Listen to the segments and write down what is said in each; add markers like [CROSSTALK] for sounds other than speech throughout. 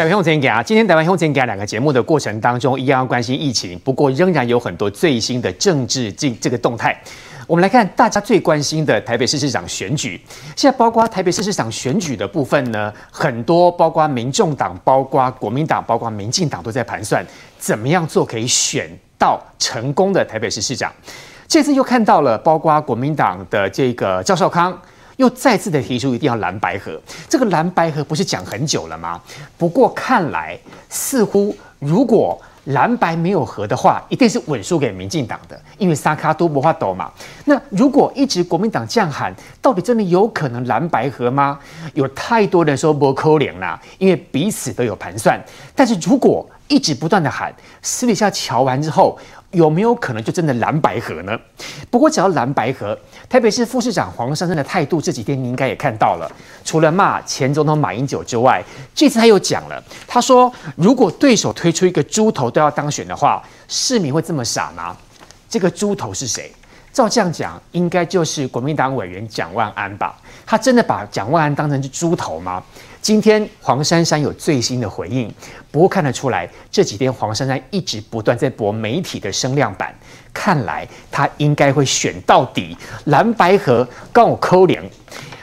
台湾向前行，今天台湾向前行两个节目的过程当中，一样要关心疫情，不过仍然有很多最新的政治这这个动态。我们来看大家最关心的台北市市长选举，现在包括台北市市长选举的部分呢，很多包括民众党、包括国民党、包括民进党都在盘算怎么样做可以选到成功的台北市市长。这次又看到了包括国民党的这个赵少康。又再次的提出一定要蓝白合，这个蓝白合不是讲很久了吗？不过看来似乎如果蓝白没有合的话，一定是稳输给民进党的，因为三脚督不怕抖嘛。那如果一直国民党这样喊，到底真的有可能蓝白合吗？有太多人说不可能啦，因为彼此都有盘算。但是如果一直不断的喊，私底下瞧完之后。有没有可能就真的蓝白合呢？不过只要蓝白合，台北市副市长黄珊珊的态度这几天你应该也看到了，除了骂前总统马英九之外，这次他又讲了，他说如果对手推出一个猪头都要当选的话，市民会这么傻吗？这个猪头是谁？照这样讲，应该就是国民党委员蒋万安吧？他真的把蒋万安当成是猪头吗？今天黄珊珊有最新的回应，不过看得出来这几天黄珊珊一直不断在博媒体的声量版，看来她应该会选到底蓝白合跟我扣连。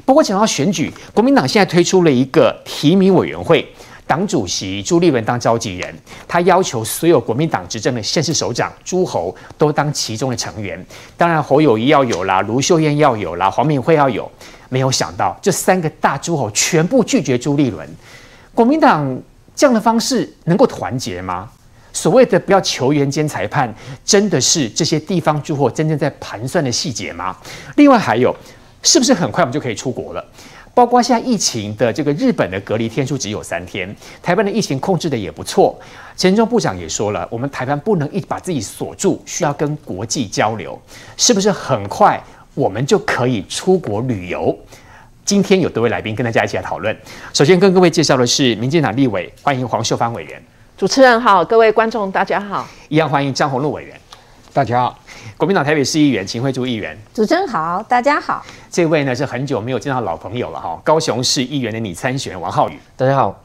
不过讲到选举，国民党现在推出了一个提名委员会，党主席朱立伦当召集人，他要求所有国民党执政的县市首长诸侯都当其中的成员，当然侯友宜要有啦，卢秀燕要有啦，黄敏惠要有。没有想到，这三个大诸侯全部拒绝朱立伦。国民党这样的方式能够团结吗？所谓的不要球员兼裁判，真的是这些地方诸侯真正在盘算的细节吗？另外还有，是不是很快我们就可以出国了？包括现在疫情的这个日本的隔离天数只有三天，台湾的疫情控制的也不错。陈时中部长也说了，我们台湾不能一把自己锁住，需要跟国际交流，是不是很快？我们就可以出国旅游。今天有多位来宾跟大家一起来讨论。首先跟各位介绍的是民进党立委，欢迎黄秀芳委员。主持人好，各位观众大家好。一样欢迎张宏禄委员。大家好。国民党台北市议员秦惠珠议员。主持人好，大家好。这位呢是很久没有见到老朋友了哈，高雄市议员的拟参选人王浩宇。大家好。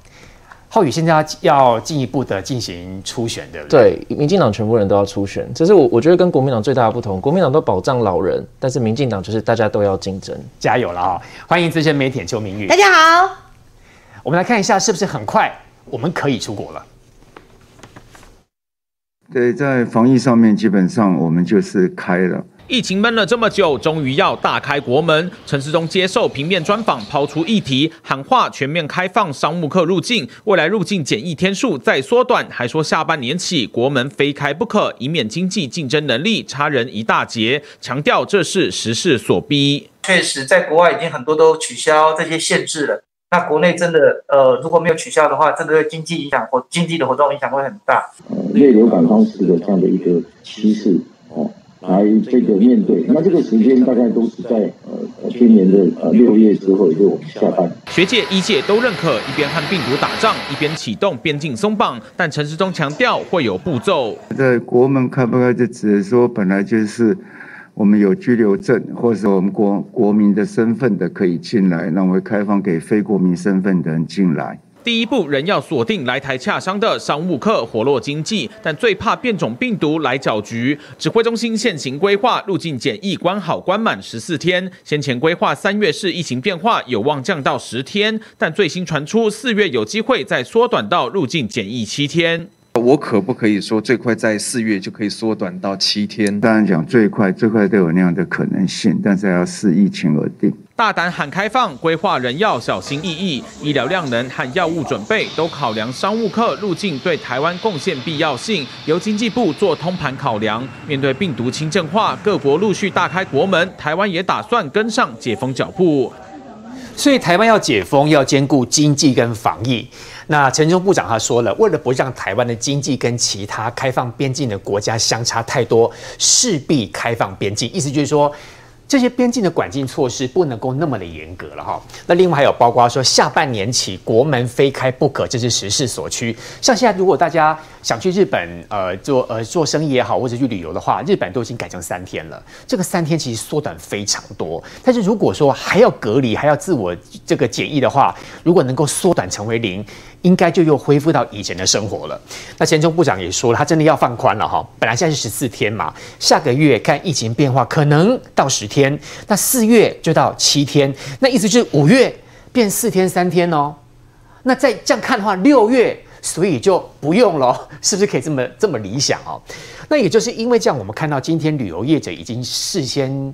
浩宇现在要进一步的进行初选，对不对？对，民进党全部人都要初选，这是我我觉得跟国民党最大的不同。国民党都保障老人，但是民进党就是大家都要竞争，加油了啊！欢迎资深媒体邱明玉。大家好，我们来看一下是不是很快我们可以出国了？对，在防疫上面基本上我们就是开了。疫情闷了这么久，终于要大开国门。陈时中接受平面专访，抛出议题，喊话全面开放商务客入境，未来入境检疫天数再缩短，还说下半年起国门非开不可，以免经济竞争能力差人一大截。强调这是时势所逼。确实，在国外已经很多都取消这些限制了。那国内真的，呃，如果没有取消的话，这个对经济影响或经济的活动影响会很大。内流感方式的这样的一个趋势，哦。来这个面对，那这个时间大概都是在呃今年的呃六月之后，也就我们下班。学界、医界都认可，一边和病毒打仗，一边启动边境松绑。但陈时中强调会有步骤。在国门开不开，就只是说本来就是我们有居留证，或者是我们国国民的身份的可以进来，那我会开放给非国民身份的人进来。第一步人要锁定来台洽商的商务客，活络经济，但最怕变种病毒来搅局。指挥中心现行规划入境检疫关好关满十四天，先前规划三月是疫情变化有望降到十天，但最新传出四月有机会再缩短到入境检疫七天。我可不可以说最快在四月就可以缩短到七天？当然讲最快，最快都有那样的可能性，但是要视疫情而定。大胆喊开放，规划人要小心翼翼。医疗量能和药物准备都考量商务客入境对台湾贡献必要性，由经济部做通盘考量。面对病毒轻症化，各国陆续大开国门，台湾也打算跟上解封脚步。所以台湾要解封，要兼顾经济跟防疫。那陈时中部长他说了，为了不让台湾的经济跟其他开放边境的国家相差太多，势必开放边境。意思就是说。这些边境的管制措施不能够那么的严格了哈。那另外还有包括说下半年起国门非开不可，这是时势所趋。像现在如果大家想去日本呃做呃做生意也好，或者去旅游的话，日本都已经改成三天了。这个三天其实缩短非常多。但是如果说还要隔离，还要自我这个检疫的话，如果能够缩短成为零，应该就又恢复到以前的生活了。那前中部长也说了，他真的要放宽了哈。本来现在是十四天嘛，下个月看疫情变化，可能到十天。那四月就到七天，那意思就是五月变四天三天哦。那再这样看的话，六月所以就不用了，是不是可以这么这么理想哦？那也就是因为这样，我们看到今天旅游业者已经事先。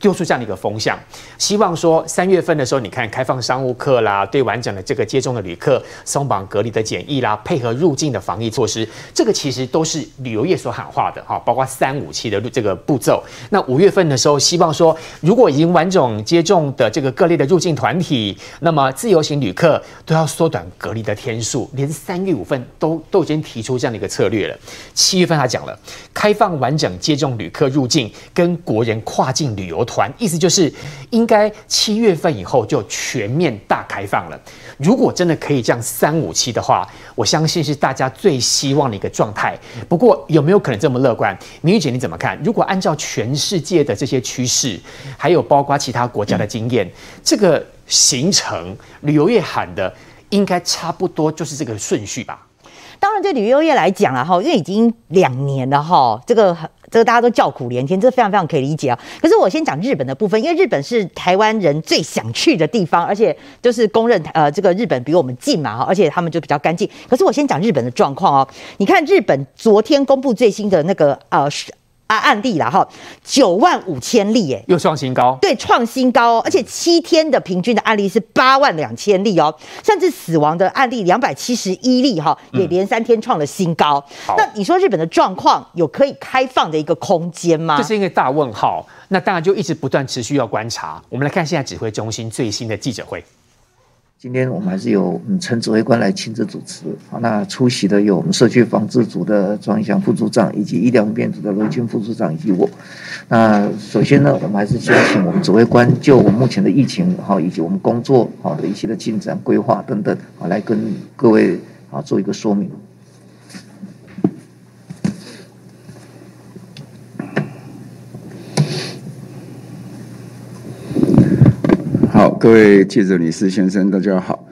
丢出这样的一个风向，希望说三月份的时候，你看开放商务客啦，对完整的这个接种的旅客松绑隔离的检疫啦，配合入境的防疫措施，这个其实都是旅游业所喊话的哈，包括三五七的这个步骤。那五月份的时候，希望说如果已经完整接种的这个各类的入境团体，那么自由行旅客都要缩短隔离的天数，连三月五份都都已经提出这样的一个策略了。七月份他讲了，开放完整接种旅客入境跟国人跨境旅游。团意思就是，应该七月份以后就全面大开放了。如果真的可以这样三五七的话，我相信是大家最希望的一个状态。不过有没有可能这么乐观？明玉姐你怎么看？如果按照全世界的这些趋势，还有包括其他国家的经验，这个行程旅游业喊的应该差不多就是这个顺序吧？当然，对旅游业来讲啊，哈，因为已经两年了哈，这个这个大家都叫苦连天，这非常非常可以理解啊。可是我先讲日本的部分，因为日本是台湾人最想去的地方，而且就是公认呃，这个日本比我们近嘛哈，而且他们就比较干净。可是我先讲日本的状况哦，你看日本昨天公布最新的那个呃。啊，案例了哈，九万五千例，哎，又创新高，对，创新高哦，而且七天的平均的案例是八万两千例哦，甚至死亡的案例两百七十一例哈，也连三天创了新高。嗯、那你说日本的状况有可以开放的一个空间吗？这是一个大问号，那当然就一直不断持续要观察。我们来看现在指挥中心最新的记者会。今天我们还是由嗯陈指挥官来亲自主持，好，那出席的有我们社区防治组的庄祥副组长，以及医疗变组的罗军副组长以及我。那首先呢，我们还是先请我们指挥官就我们目前的疫情好，以及我们工作好的一些的进展规划等等，好，来跟各位啊做一个说明。好，各位记者、女士、先生，大家好。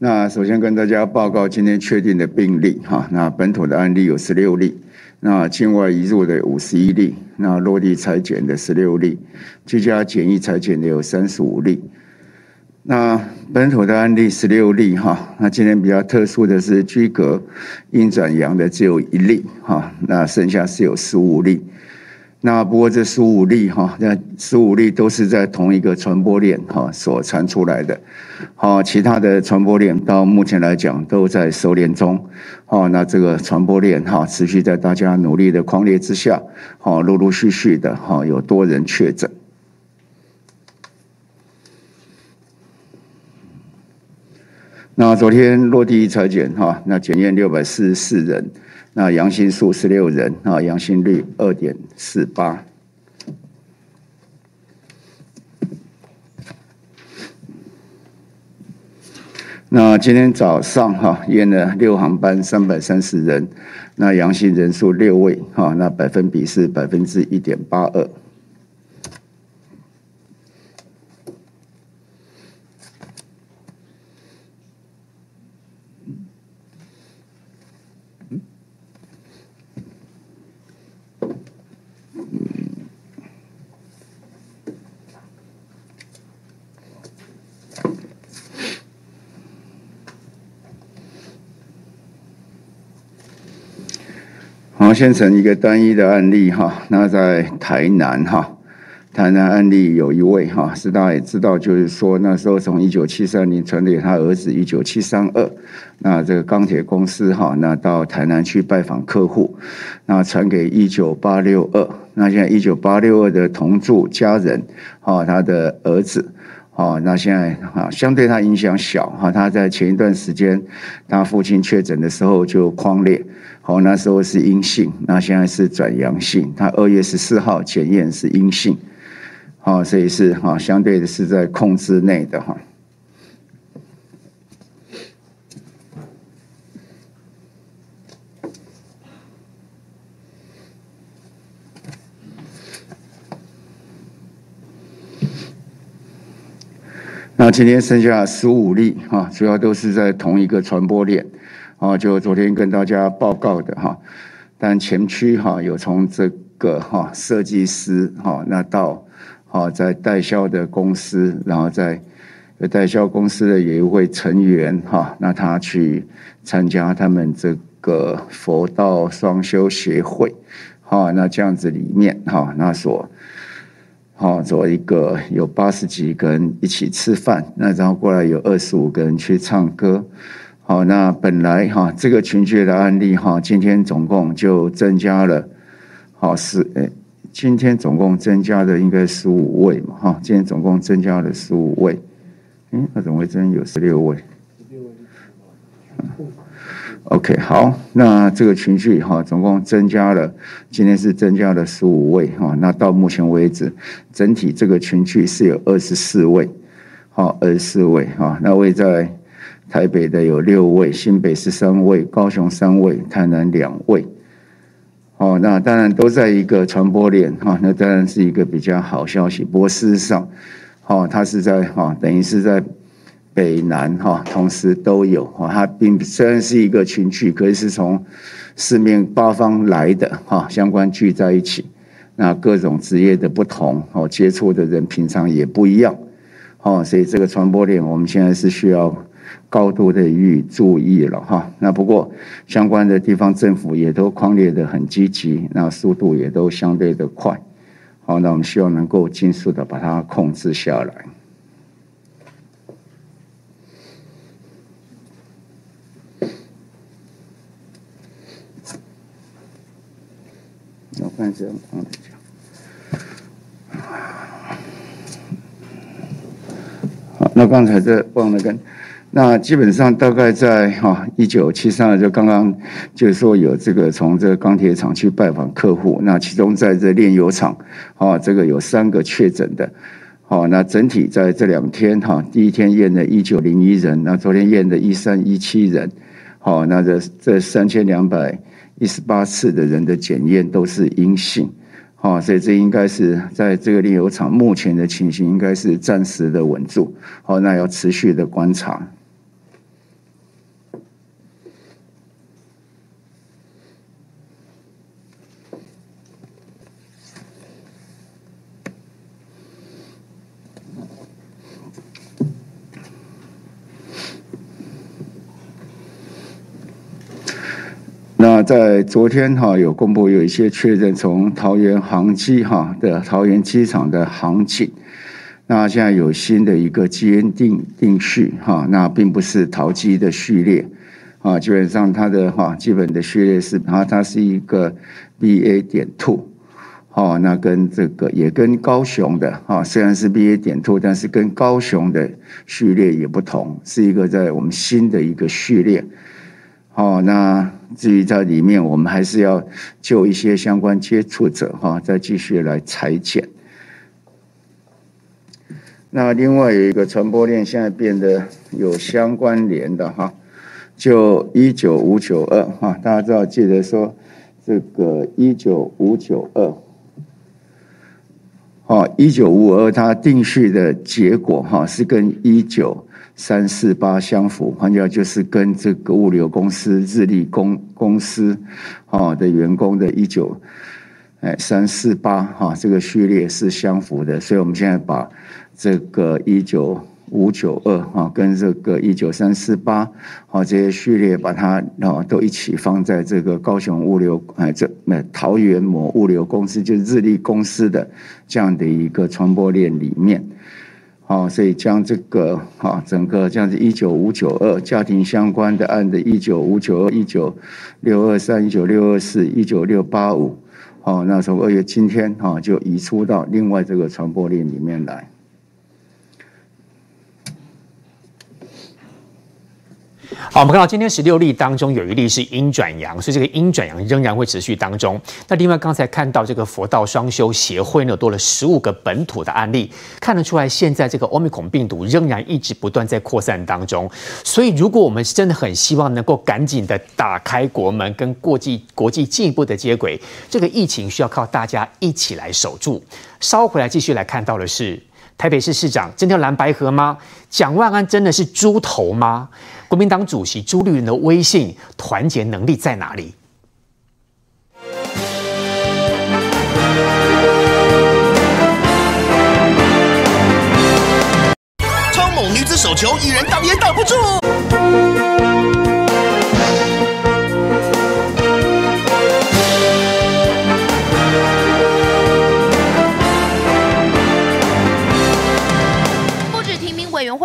那首先跟大家报告今天确定的病例哈，那本土的案例有十六例，那境外移入的五十一例，那落地裁剪的十六例，居家检疫裁剪的有三十五例。那本土的案例十六例哈，那今天比较特殊的是居隔阴转阳的只有一例哈，那剩下是有十五例。那不过这十五例哈，那十五例都是在同一个传播链哈所传出来的，好，其他的传播链到目前来讲都在收敛中，好，那这个传播链哈持续在大家努力的狂烈之下，好，陆陆续续的哈有多人确诊。那昨天落地采检哈，那检验六百四十四人。那阳性数十六人啊，阳性率二点四八。那今天早上哈验了六航班三百三十人，那阳性人数六位哈，那百分比是百分之一点八二。好，先成一个单一的案例哈，那在台南哈，台南案例有一位哈，是大家也知道，就是说那时候从一九七三年传给他儿子一九七三二，那这个钢铁公司哈，那到台南去拜访客户，那传给一九八六二，那现在一九八六二的同住家人哈，他的儿子。哦，那现在啊，相对他影响小哈，他在前一段时间，他父亲确诊的时候就匡列，好，那时候是阴性，那现在是转阳性，他二月十四号检验是阴性，好，所以是哈，相对的是在控制内的哈。那今天剩下十五例哈，主要都是在同一个传播链，哦，就昨天跟大家报告的哈。但前驱哈有从这个哈设计师哈，那到哈在代销的公司，然后在代销公司的有一位成员哈，那他去参加他们这个佛道双修协会，哈，那这样子里面哈，那所。好，做一个有八十几个人一起吃饭，那然后过来有二十五个人去唱歌。好，那本来哈这个群聚的案例哈，今天总共就增加了，好是诶，今天总共增加的应该十五位嘛哈，今天总共增加了十五位，嗯，那怎么会真有十六位？OK，好，那这个群聚哈，总共增加了，今天是增加了十五位哈。那到目前为止，整体这个群聚是有二十四位，好，二十四位哈。那位在台北的有六位，新北十三位，高雄三位，台南两位。哦，那当然都在一个传播链哈，那当然是一个比较好消息。不过事实上，哦，它是在哈，等于是在。北南哈，同时都有哈，它并虽然是一个群聚，可是是从四面八方来的哈，相关聚在一起，那各种职业的不同哦，接触的人平常也不一样哦，所以这个传播链我们现在是需要高度的予以注意了哈。那不过相关的地方政府也都匡列的很积极，那速度也都相对的快，好，那我们希望能够尽速的把它控制下来。我看这样，刚才讲。好，那刚才这忘了跟，那基本上大概在哈一九七三年就刚刚就是说有这个从这个钢铁厂去拜访客户，那其中在这炼油厂，啊，这个有三个确诊的，好，那整体在这两天哈，第一天验的一九零一人，那昨天验的一三一七人，好，那这这三千两百。一十八次的人的检验都是阴性，好，所以这应该是在这个炼油厂目前的情形，应该是暂时的稳住，好，那要持续的观察。那在昨天哈有公布有一些确认，从桃园航机哈的桃园机场的航警，那现在有新的一个基因定定序哈，那并不是桃机的序列。啊，基本上它的哈基本的序列是它它是一个 BA 点 two，好，那跟这个也跟高雄的哈虽然是 BA 点 two，但是跟高雄的序列也不同，是一个在我们新的一个序列。哦，那至于在里面，我们还是要就一些相关接触者哈，再继续来裁剪。那另外有一个传播链，现在变得有相关联的哈，就一九五九二哈，大家知道记得说这个一九五九二，哦，一九五二它定序的结果哈是跟一九。三四八相符，换句话就是跟这个物流公司日立公公司，哦的员工的一九哎三四八哈这个序列是相符的，所以我们现在把这个一九五九二哈跟这个一九三四八好这些序列把它啊都一起放在这个高雄物流哎这那桃园某物流公司就是日立公司的这样的一个传播链里面。好，所以将这个哈整个这样子一九五九二家庭相关的案的一九五九二、一九六二三、一九六二四、一九六八五，好，那从二月今天哈就移出到另外这个传播链里面来。好，我们看到今天十六例当中有一例是阴转阳，所以这个阴转阳仍然会持续当中。那另外刚才看到这个佛道双修协会呢，多了十五个本土的案例，看得出来现在这个欧米孔病毒仍然一直不断在扩散当中。所以如果我们真的很希望能够赶紧的打开国门，跟国际国际进一步的接轨，这个疫情需要靠大家一起来守住。稍回来继续来看到的是。台北市市长真的蓝白合吗？蒋万安真的是猪头吗？国民党主席朱立伦的威信、团结能力在哪里？超猛女子手球，一人挡也挡不住。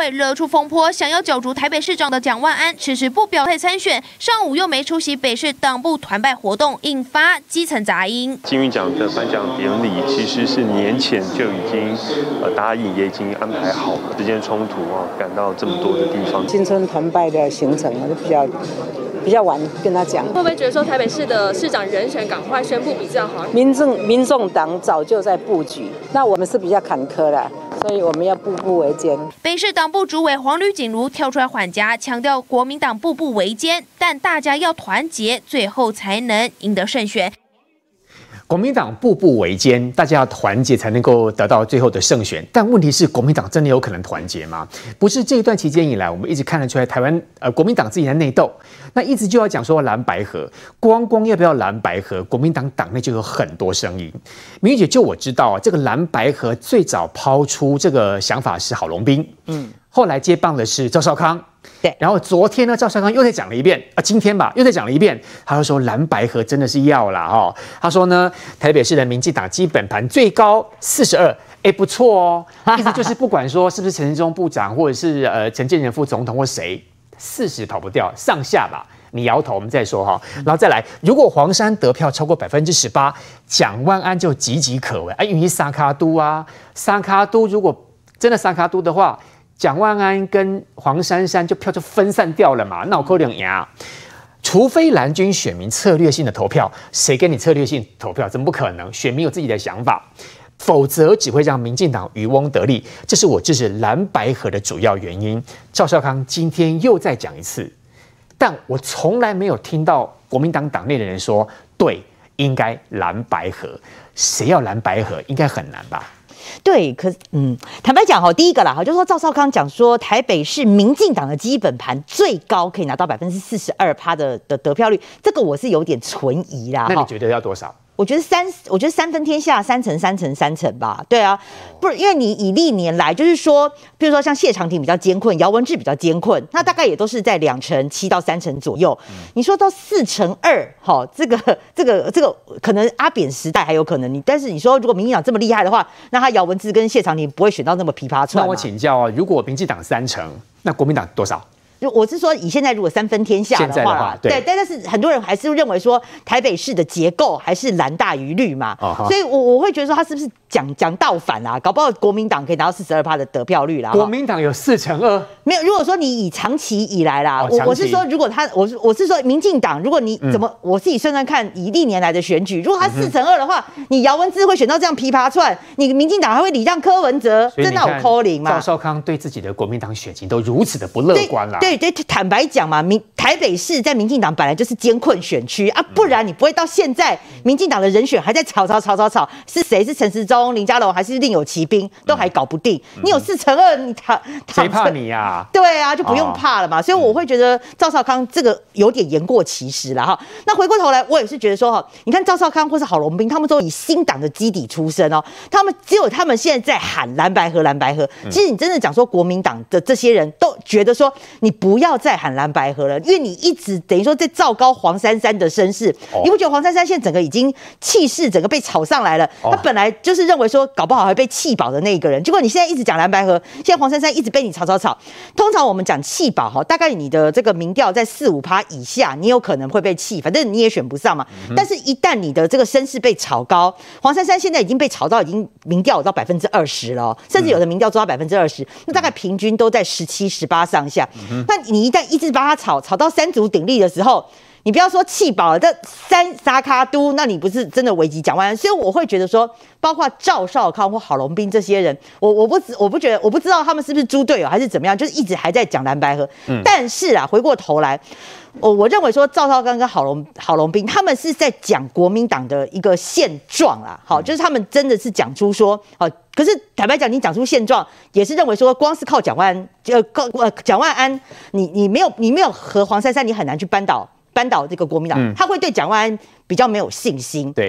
会惹出风波，想要角逐台北市长的蒋万安迟迟不表态参选，上午又没出席北市党部团拜活动，引发基层杂音。金韵奖的颁奖典礼其实是年前就已经呃答应，也已经安排好了，时间冲突啊，赶到这么多的地方。新春团拜的行程我就比较比较晚跟他讲。会不会觉得说台北市的市长人选赶快宣布比较好？民政民众党早就在布局，那我们是比较坎坷的。所以我们要步步维艰。北市党部主委黄吕锦如跳出来缓颊，强调国民党步步维艰，但大家要团结，最后才能赢得胜选。国民党步步维艰，大家要团结才能够得到最后的胜选。但问题是，国民党真的有可能团结吗？不是这一段期间以来，我们一直看得出来，台湾呃国民党自己在内斗，那一直就要讲说蓝白合，光光要不要蓝白合，国民党党内就有很多声音。明玉姐，就我知道啊，这个蓝白合最早抛出这个想法是郝龙斌，嗯，后来接棒的是赵少康。对，然后昨天呢，赵少康又再讲了一遍啊，今天吧又再讲了一遍，他就说蓝白河真的是要了哦。他说呢，台北市的民进党基本盘最高四十二，哎不错哦，意思就是 [LAUGHS] 不管说是不是陈时中部长或者是呃陈建仁副总统或谁，四十跑不掉，上下吧，你摇头我们再说哈，然后再来，如果黄山得票超过百分之十八，蒋万安就岌岌可危啊，因为三卡都啊，三卡都如果真的三卡都的话。蒋万安跟黄珊珊就票就分散掉了嘛，闹扣两牙。除非蓝军选民策略性的投票，谁跟你策略性投票？怎么不可能？选民有自己的想法，否则只会让民进党渔翁得利。这是我支持蓝白河的主要原因。赵少康今天又再讲一次，但我从来没有听到国民党党内的人说，对，应该蓝白河。谁要蓝白河？应该很难吧？对，可嗯，坦白讲哈，第一个啦哈，就是说赵少康讲说台北市民进党的基本盘最高可以拿到百分之四十二趴的的得票率，这个我是有点存疑啦。那你觉得要多少？我觉得三，我觉得三分天下，三成三成三成吧。对啊，不是因为你以历年来，就是说，比如说像谢长廷比较艰困，姚文智比较艰困，那大概也都是在两成七到三成左右。你说到四成二，哈，这个 [LAUGHS] 这个这个可能阿扁时代还有可能你，但是你说如果民进党这么厉害的话，那他姚文智跟谢长廷不会选到那么琵琶串。那我请教啊，如果民进党三成，那国民党多少？我是说，以现在如果三分天下的话，对，但，但是很多人还是认为说台北市的结构还是蓝大于绿嘛，哦、所以我我会觉得说他是不是讲讲倒反啊？搞不好国民党可以拿到四十二趴的得票率啦。国民党有四成二，没有。如果说你以长期以来啦，哦、我我是说，如果他，我是我是说民进党，如果你怎么，嗯、我自己算算看，以历年来的选举，如果他四成二的话，嗯、你姚文智会选到这样琵琶串，你民进党还会礼让柯文哲，真的有可能吗？赵少康对自己的国民党选情都如此的不乐观啦，对对，对，坦白。讲嘛，民台北市在民进党本来就是艰困选区啊，不然你不会到现在民进党的人选还在吵吵吵吵吵，是谁？是陈时中、林佳龙还是另有其兵，都还搞不定。你有四乘二，你他 [LAUGHS] 谁怕你呀、啊？对啊，就不用怕了嘛。所以我会觉得赵少康这个有点言过其实了哈。那回过头来，我也是觉得说哈，你看赵少康或是郝龙斌，他们都以新党的基底出身哦，他们只有他们现在在喊蓝白河蓝白河。其实你真的讲说国民党的这些人都觉得说，你不要再喊蓝白合了，因为你一直等于说在造高黄珊珊的声势，你不觉得黄珊珊现在整个已经气势整个被炒上来了？他本来就是认为说搞不好还被气饱的那一个人，结果你现在一直讲蓝白合，现在黄珊珊一直被你炒炒炒。通常我们讲气饱哈，大概你的这个民调在四五趴以下，你有可能会被气，反正你也选不上嘛。但是，一旦你的这个声势被炒高，黄珊珊现在已经被炒到已经民调到百分之二十了，甚至有的民调做到百分之二十，那大概平均都在十七、十八上下。那你一旦一直把它炒炒到三足鼎立的时候，你不要说气饱了，这三沙卡都，那你不是真的危及蒋万安？所以我会觉得说，包括赵少康或郝龙斌这些人，我我不我不觉得，我不知道他们是不是猪队友还是怎么样，就是一直还在讲蓝白河。嗯，但是啊，回过头来。我我认为说赵少刚跟郝龙郝龙斌他们是在讲国民党的一个现状啦，好，就是他们真的是讲出说，好，可是坦白讲，你讲出现状，也是认为说，光是靠蒋万安，呃，靠呃蒋万安，你你没有你没有和黄珊珊，你很难去扳倒扳倒这个国民党，他会对蒋万安。比较没有信心，对。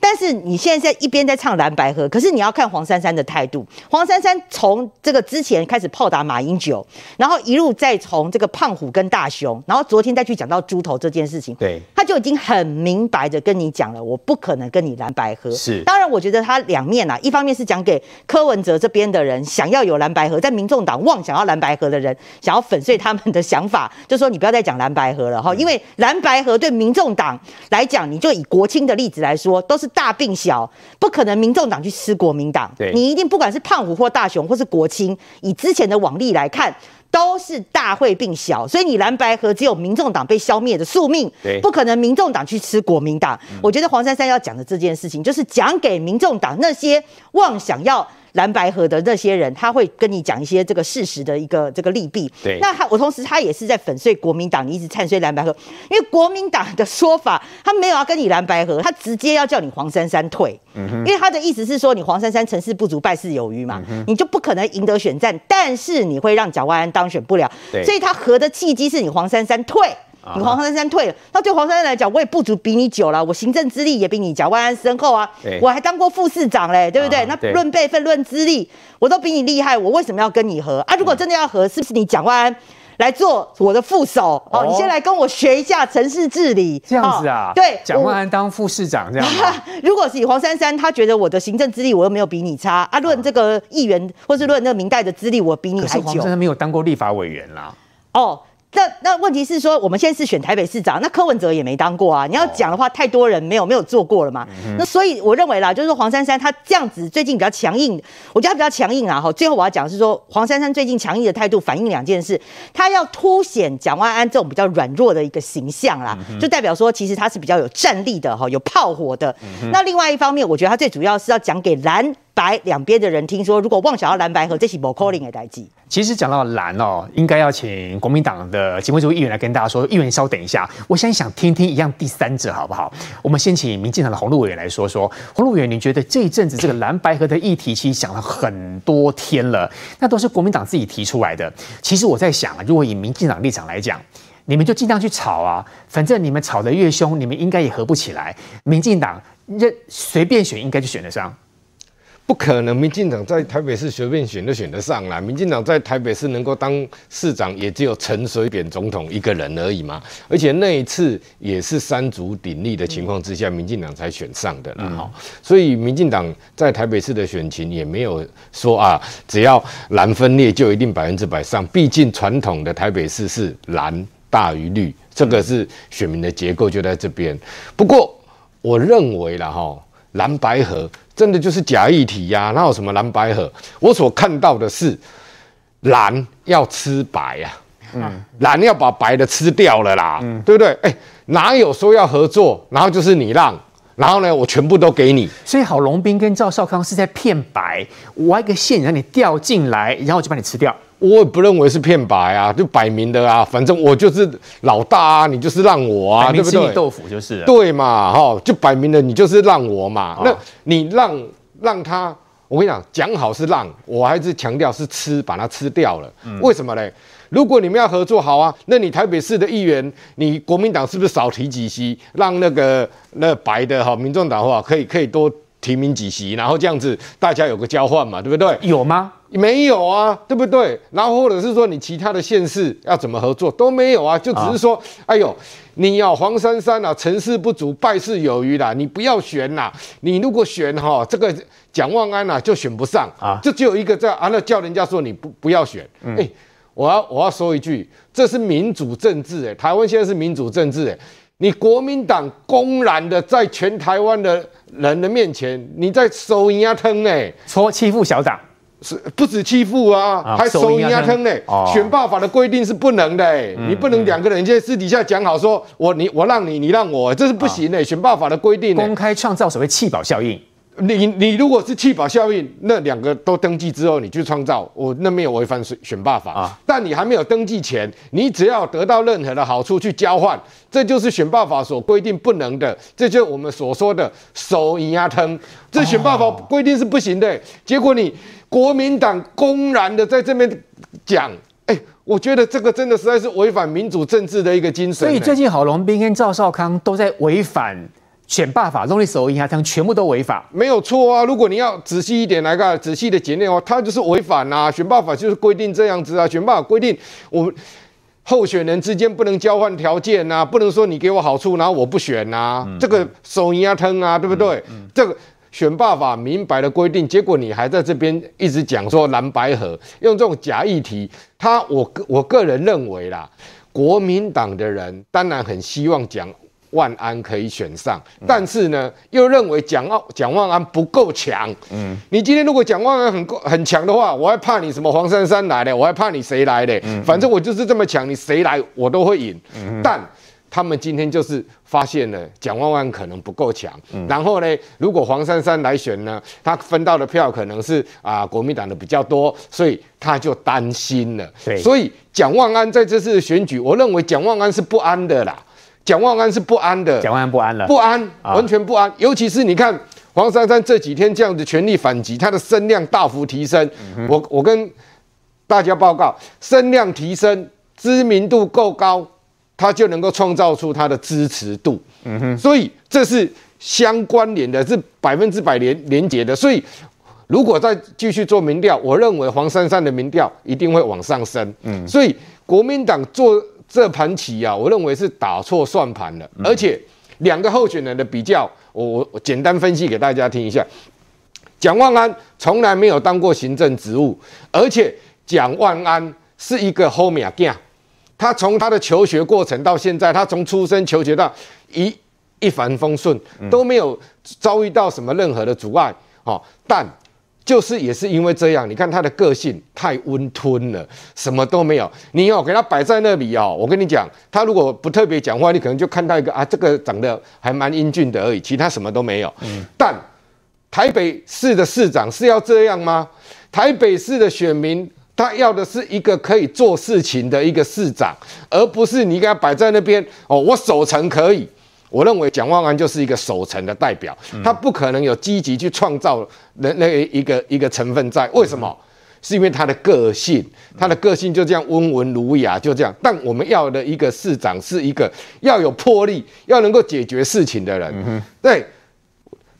但是你现在在一边在唱蓝白河，可是你要看黄珊珊的态度。黄珊珊从这个之前开始炮打马英九，然后一路再从这个胖虎跟大雄，然后昨天再去讲到猪头这件事情，对，他就已经很明白的跟你讲了，我不可能跟你蓝白河。是，当然我觉得他两面啊，一方面是讲给柯文哲这边的人，想要有蓝白河，在民众党妄想要蓝白河的人，想要粉碎他们的想法，就说你不要再讲蓝白河了哈，因为蓝白河对民众党来讲。你就以国青的例子来说，都是大病小，不可能民众党去吃国民党。对，你一定不管是胖虎或大雄或是国青，以之前的往例来看，都是大会病小，所以你蓝白河只有民众党被消灭的宿命，对，不可能民众党去吃国民党。嗯。我觉得黄珊珊要讲的这件事情，就是讲给民众党那些妄想要。蓝白河的那些人，他会跟你讲一些这个事实的一个这个利弊。对，那他我同时他也是在粉碎国民党，你一直唱衰蓝白河，因为国民党的说法，他没有要跟你蓝白河，他直接要叫你黄珊珊退。嗯哼，因为他的意思是说，你黄珊珊成事不足败事有余嘛，嗯，你就不可能赢得选战，但是你会让蒋万安当选不了。对，所以他合的契机是你黄珊珊退。你黄珊珊退了，那对黄珊珊来讲，我也不足比你久了，我行政资历也比你蒋万安深厚啊，我还当过副市长嘞，对不对？那论辈分、论资历，我都比你厉害，我为什么要跟你合啊？如果真的要合，是不是你蒋万安来做我的副手？哦，你先来跟我学一下城市治理，这样子啊？对，蒋万安当副市长这样。[LAUGHS] 如果是黄珊珊，她觉得我的行政资历我又没有比你差啊，论这个议员或是论那个明代的资历，我比你还久。黄珊珊没有当过立法委员啦。哦。那那问题是说，我们现在是选台北市长，那柯文哲也没当过啊。你要讲的话，太多人没有没有做过了嘛。嗯、那所以我认为啦，就是说黄珊珊她这样子最近比较强硬，我觉得她比较强硬啊。哈，最后我要讲的是说，黄珊珊最近强硬的态度反映两件事，她要凸显蒋万安这种比较软弱的一个形象啦，嗯、就代表说其实她是比较有战力的哈，有炮火的、嗯。那另外一方面，我觉得她最主要是要讲给蓝。白两边的人听说，如果妄想要蓝白和，这是不可能的代志。其实讲到蓝哦，应该要请国民党的前会主议员来跟大家说。议员稍等一下，我现在想听听一样第三者好不好？我们先请民进党的洪路委员来说说。洪路委员，你觉得这一阵子这个蓝白合的议题，其实讲了很多天了，那都是国民党自己提出来的。其实我在想啊，如果以民进党立场来讲，你们就尽量去吵啊，反正你们吵得越凶，你们应该也合不起来。民进党任随便选，应该就选得上。不可能，民进党在台北市随便选都选得上啦。民进党在台北市能够当市长，也只有陈水扁总统一个人而已嘛。而且那一次也是三足鼎立的情况之下，民进党才选上的啦。好，所以民进党在台北市的选情也没有说啊，只要蓝分裂就一定百分之百上。毕竟传统的台北市是蓝大于绿，这个是选民的结构就在这边。不过我认为啦，哈，蓝白合。真的就是假议题呀、啊，哪有什么蓝白河？我所看到的是蓝要吃白呀、啊，嗯，蓝要把白的吃掉了啦，嗯，对不对？哎、欸，哪有说要合作，然后就是你让，然后呢，我全部都给你。所以郝龙斌跟赵少康是在骗白，挖一个线让你掉进来，然后就把你吃掉。我也不认为是骗白啊，就摆明的啊，反正我就是老大啊，你就是让我啊，对不对？豆腐就是对嘛，哈，就摆明了你就是让我嘛。哦、那你让让他，我跟你讲，讲好是让，我还是强调是吃，把它吃掉了。嗯、为什么嘞？如果你们要合作好啊，那你台北市的议员，你国民党是不是少提几席，让那个那白的哈，民众党的话可以可以多提名几席，然后这样子大家有个交换嘛，对不对？有吗？没有啊，对不对？然后或者是说你其他的县市要怎么合作都没有啊，就只是说，哦、哎呦，你要黄珊珊啊，成事不足败事有余啦，你不要选啦。你如果选哈、哦，这个蒋万安呐、啊、就选不上啊，就只有一个这啊，那叫人家说你不不要选。嗯、哎，我要我要说一句，这是民主政治哎，台湾现在是民主政治哎，你国民党公然的在全台湾的人的面前，你在收人家疼哎，说欺负小党。是不止欺负啊，啊还收银压坑呢。哦选罢法的规定是不能的、欸，嗯你不能两个人在私底下讲好说，我你我让你，你让我，这是不行的、欸。选罢法的规定、欸，公开创造所谓弃保效应。你你如果是弃保效应，那两个都登记之后，你去创造，我那没有违反选选罢法啊。但你还没有登记前，你只要得到任何的好处去交换，这就是选罢法所规定不能的，这就是我们所说的手银牙疼。这选罢法规定是不行的、欸。结果你国民党公然的在这边讲，哎、欸，我觉得这个真的实在是违反民主政治的一个精神、欸。所以最近郝龙斌跟赵少康都在违反。选罢法、农历手印啊，这样全部都违法，没有错啊。如果你要仔细一点来看，仔细的检验哦，它就是违反呐、啊。选罢法就是规定这样子啊。选罢法规定，我们候选人之间不能交换条件呐、啊，不能说你给我好处，然后我不选呐、啊。嗯、这个手印啊、疼啊，对不对？嗯嗯、这个选罢法明白的规定，结果你还在这边一直讲说蓝白合，用这种假议题，他我个我个人认为啦，国民党的人当然很希望讲。万安可以选上，但是呢，又认为蒋奥蒋万安不够强。嗯，你今天如果蒋万安很够很强的话，我还怕你什么黄珊珊来的，我还怕你谁来的？嗯，反正我就是这么强，你谁来我都会赢。嗯，但他们今天就是发现了蒋万安可能不够强。嗯，然后呢，如果黄珊珊来选呢，他分到的票可能是啊国民党的比较多，所以他就担心了。对，所以蒋万安在这次的选举，我认为蒋万安是不安的啦。蒋万安是不安的，蒋万安不安了，不安，完全不安。啊、尤其是你看黄珊珊这几天这样的全力反击，他的声量大幅提升。嗯、我我跟大家报告，声量提升，知名度够高，他就能够创造出他的支持度。嗯哼，所以这是相关联的，是百分之百连连结的。所以如果再继续做民调，我认为黄珊珊的民调一定会往上升。嗯，所以国民党做。这盘棋啊，我认为是打错算盘了，而且两个候选人的比较，我我我简单分析给大家听一下。蒋万安从来没有当过行政职务，而且蒋万安是一个好命仔，他从他的求学过程到现在，他从出生求学到一一帆风顺，都没有遭遇到什么任何的阻碍，哦，但。就是也是因为这样，你看他的个性太温吞了，什么都没有。你哦给他摆在那里哦，我跟你讲，他如果不特别讲话，你可能就看到一个啊，这个长得还蛮英俊的而已，其他什么都没有。嗯。但台北市的市长是要这样吗？台北市的选民他要的是一个可以做事情的一个市长，而不是你给他摆在那边哦，我守城可以。我认为蒋万安就是一个守成的代表，他不可能有积极去创造那那一个一个成分在。为什么？是因为他的个性，他的个性就这样温文儒雅，就这样。但我们要的一个市长是一个要有魄力，要能够解决事情的人。对，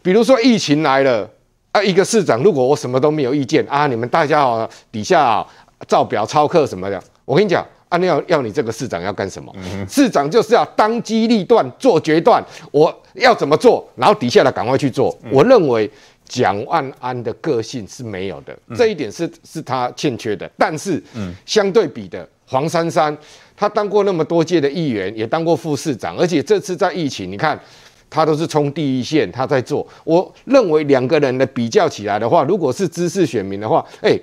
比如说疫情来了啊，一个市长如果我什么都没有意见啊，你们大家哦底下照表操课什么的，我跟你讲。啊，你要要你这个市长要干什么？嗯、市长就是要当机立断做决断，我要怎么做，然后底下的赶快去做。嗯、我认为蒋万安的个性是没有的，嗯、这一点是是他欠缺的。但是，嗯、相对比的黄珊珊，他当过那么多届的议员，也当过副市长，而且这次在疫情，你看他都是冲第一线，他在做。我认为两个人的比较起来的话，如果是知识选民的话，哎。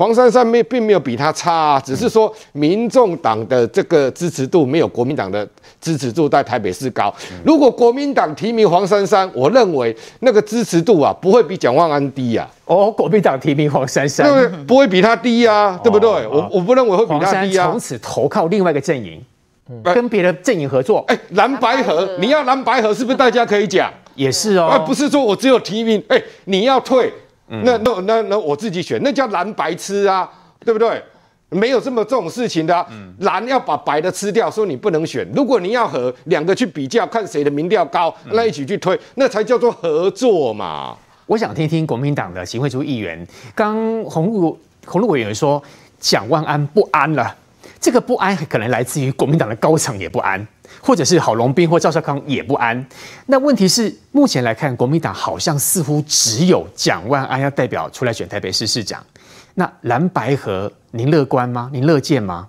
黄珊珊没并没有比他差啊，只是说民众党的这个支持度没有国民党的支持度在台北市高。如果国民党提名黄珊珊，我认为那个支持度啊不会比蒋万安低啊。哦，国民党提名黄珊珊，对不对？不会比他低啊，对不对？我我不认为会比他低啊。从此投靠另外一个阵营，跟别的阵营合作。哎，蓝白合，你要蓝白合是不是大家可以讲？也是哦，而不是说我只有提名，哎，你要退。那那那那我自己选，那叫蓝白吃啊，对不对？没有这么这种事情的、啊。蓝要把白的吃掉，说你不能选。如果你要和两个去比较，看谁的民调高，那一起去推，那才叫做合作嘛。我想听听国民党的行会主议员，刚洪路洪路委员说，蒋万安不安了，这个不安可能来自于国民党的高层也不安。或者是郝龙斌或赵少康也不安。那问题是，目前来看，国民党好像似乎只有蒋万安要代表出来选台北市市长。那蓝白河，您乐观吗？您乐见吗？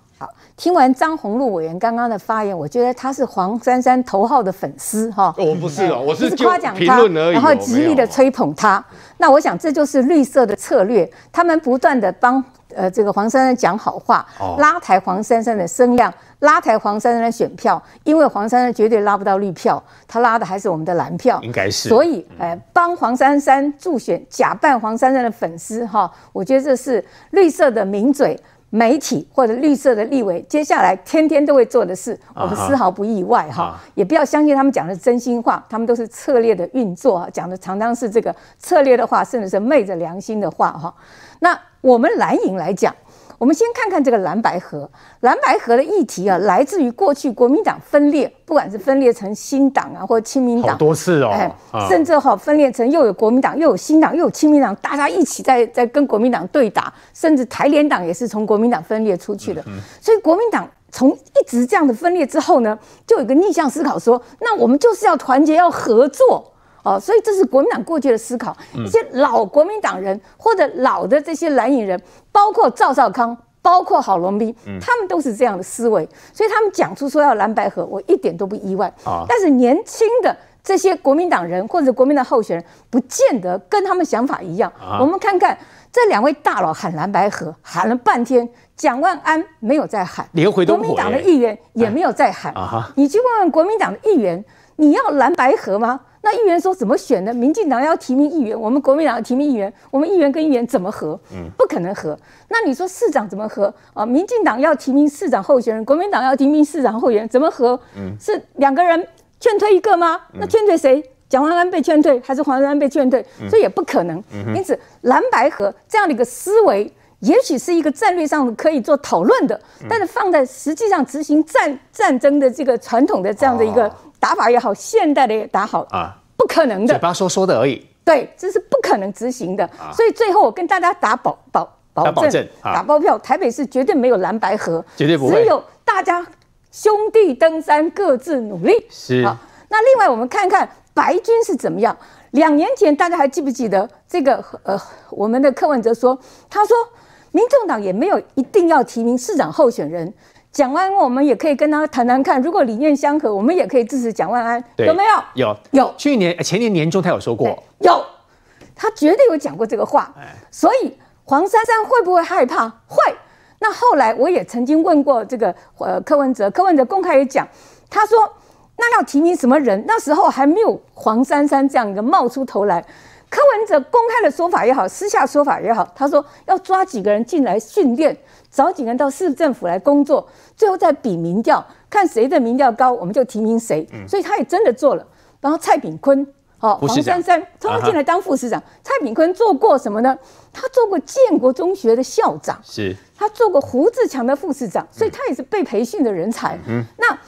听完张宏禄委员刚刚的发言，我觉得他是黄珊珊头号的粉丝哈。我不是哦，我是夸奖他，然后极力的吹捧他。那我想这就是绿色的策略，他们不断的帮呃这个黄珊珊讲好话，拉抬黄珊珊的声量，拉抬黄珊珊的选票，因为黄珊珊绝对拉不到绿票，他拉的还是我们的蓝票，应该是。所以，哎，帮黄珊珊助选，假扮黄珊珊的粉丝哈，我觉得这是绿色的名嘴。媒体或者绿色的立委，接下来天天都会做的事，我们丝毫不意外哈，也不要相信他们讲的真心话，他们都是策略的运作哈，讲的常常是这个策略的话，甚至是昧着良心的话哈。那我们蓝营来讲。我们先看看这个蓝白河，蓝白河的议题啊，来自于过去国民党分裂，不管是分裂成新党啊，或者亲民党，好多次哦，哎，甚至哈分裂成又有国民党，又有新党，又有亲民党，大家一起在在跟国民党对打，甚至台联党也是从国民党分裂出去的，所以国民党从一直这样的分裂之后呢，就有一个逆向思考说，那我们就是要团结，要合作。哦，所以这是国民党过去的思考。一些老国民党人或者老的这些蓝营人，包括赵少康，包括郝龙斌，他们都是这样的思维。所以他们讲出说要蓝白合，我一点都不意外。但是年轻的这些国民党人或者国民党候选人，不见得跟他们想法一样。我们看看这两位大佬喊蓝白合，喊了半天，蒋万安没有在喊。国民党的议员也没有在喊。你去问问国民党的议员，你要蓝白合吗？那议员说怎么选呢？民进党要提名议员，我们国民党要提名议员，我们议员跟议员怎么合？嗯，不可能合。那你说市长怎么合？啊，民进党要提名市长候选人，国民党要提名市长候选人，怎么合？嗯，是两个人劝退一个吗？那劝退谁？蒋万安被劝退，还是黄珊珊被劝退？所以也不可能。因此，蓝白合这样的一个思维，也许是一个战略上可以做讨论的，但是放在实际上执行战战争的这个传统的这样的一个。打法也好，现代的也打好啊，不可能的，嘴巴说说的而已。对，这是不可能执行的。啊、所以最后我跟大家打保保保证，保证啊、打包票，台北市绝对没有蓝白河，绝对不会。只有大家兄弟登山，各自努力。是。好，那另外我们看看白军是怎么样。两年前大家还记不记得这个？呃，我们的柯文哲说，他说民众党也没有一定要提名市长候选人。蒋万安，我们也可以跟他谈谈看，如果理念相合，我们也可以支持蒋万安，有没有？有有。去年前年年中他有说过，有，他绝对有讲过这个话。所以黄珊珊会不会害怕？会。那后来我也曾经问过这个呃柯文哲，柯文哲公开也讲，他说那要提名什么人？那时候还没有黄珊珊这样一个冒出头来。柯文哲公开的说法也好，私下说法也好，他说要抓几个人进来训练。找几个人到市政府来工作，最后再比民调，看谁的民调高，我们就提名谁。嗯、所以他也真的做了。然后蔡炳坤，哦，黄珊珊，他进来当副市长。啊、蔡炳坤做过什么呢？他做过建国中学的校长，是。他做过胡志强的副市长，所以他也是被培训的人才。嗯，那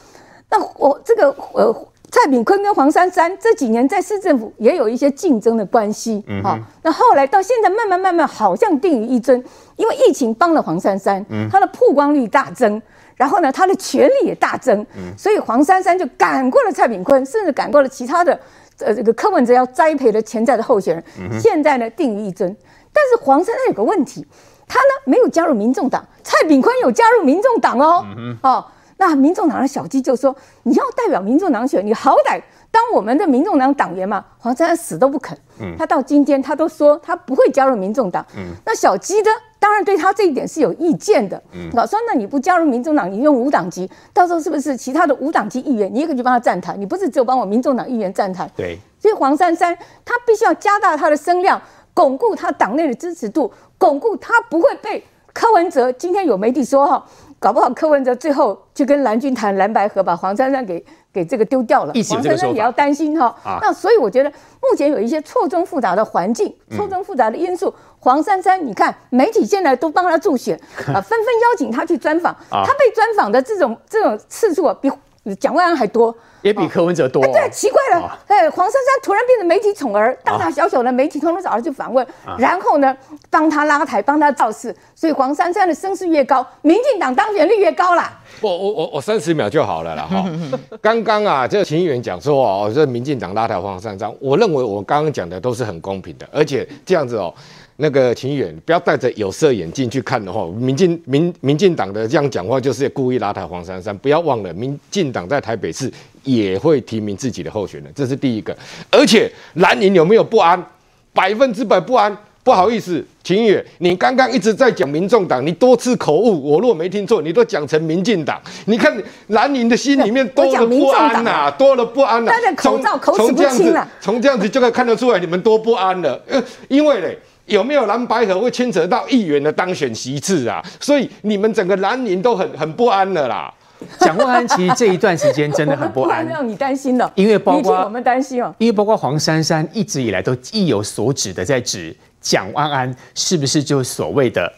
那我这个呃。蔡炳坤跟黄珊珊这几年在市政府也有一些竞争的关系，嗯，好，那后来到现在慢慢慢慢好像定于一尊，因为疫情帮了黄珊珊，嗯，他的曝光率大增，然后呢，他的权力也大增，嗯，所以黄珊珊就赶过了蔡炳坤，甚至赶过了其他的呃这个柯文哲要栽培的潜在的候选人，嗯，现在呢定于一尊，但是黄珊珊有个问题，她呢没有加入民众党，蔡炳坤有加入民众党哦，嗯，哦。那民众党的小鸡就说：“你要代表民众党选，你好歹当我们的民众党党员嘛。”黄珊珊死都不肯。嗯，他到今天他都说他不会加入民众党。嗯，那小鸡呢？当然对他这一点是有意见的。嗯，老说那你不加入民众党，你用无党籍，到时候是不是其他的无党籍议员你也可以去帮他站台？你不是只有帮我民众党议员站台？对。所以黄珊珊他必须要加大他的声量，巩固他党内的支持度，巩固他不会被柯文哲。今天有媒体说哈。搞不好柯文哲最后就跟蓝军谈蓝白合，把黄珊珊给给这个丢掉了。黄珊珊也要担心哈。啊、那所以我觉得目前有一些错综复杂的环境，错综复杂的因素。嗯、黄珊珊，你看媒体现在都帮他助选啊，纷纷邀请他去专访。啊、他被专访的这种这种次数啊，比蒋万安还多。也比柯文哲多、哦欸，对，奇怪了，哎、哦，黄珊珊突然变成媒体宠儿，大大小小的媒体通通找他去访问，哦、然后呢，帮他拉台，帮他造势，所以黄珊珊的声势越高，民进党当选率越高啦。我我我我三十秒就好了啦哈。[LAUGHS] 刚刚啊，这个秦议员讲说哦，这民进党拉台黄珊珊，我认为我刚刚讲的都是很公平的，而且这样子哦，那个秦远不要戴着有色眼镜去看的话，民进民民进党的这样讲话就是故意拉抬黄珊珊。不要忘了，民进党在台北市也会提名自己的候选人，这是第一个。而且蓝营有没有不安？百分之百不安。不好意思，秦远，你刚刚一直在讲民众党，你多次口误，我若没听错，你都讲成民进党。你看蓝营的心里面多了不安呐、啊，多了不安呐、啊。戴着口罩，口齿不清了。从这样子就可以看得出来，你们多不安了。呃，因为嘞，有没有蓝白合会牵扯到议员的当选席次啊？所以你们整个蓝营都很很不安了啦。蒋万安其实这一段时间真的很不安，[LAUGHS] 让你担心了。因为包括我们担心哦，因为包括黄珊珊一直以来都意有所指的在指。蒋万安是不是就是所谓的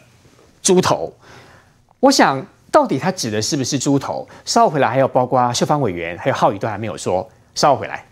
猪头？我想到底他指的是不是猪头？稍后回来还有包括秀芳委员还有浩宇都还没有说，稍后回来。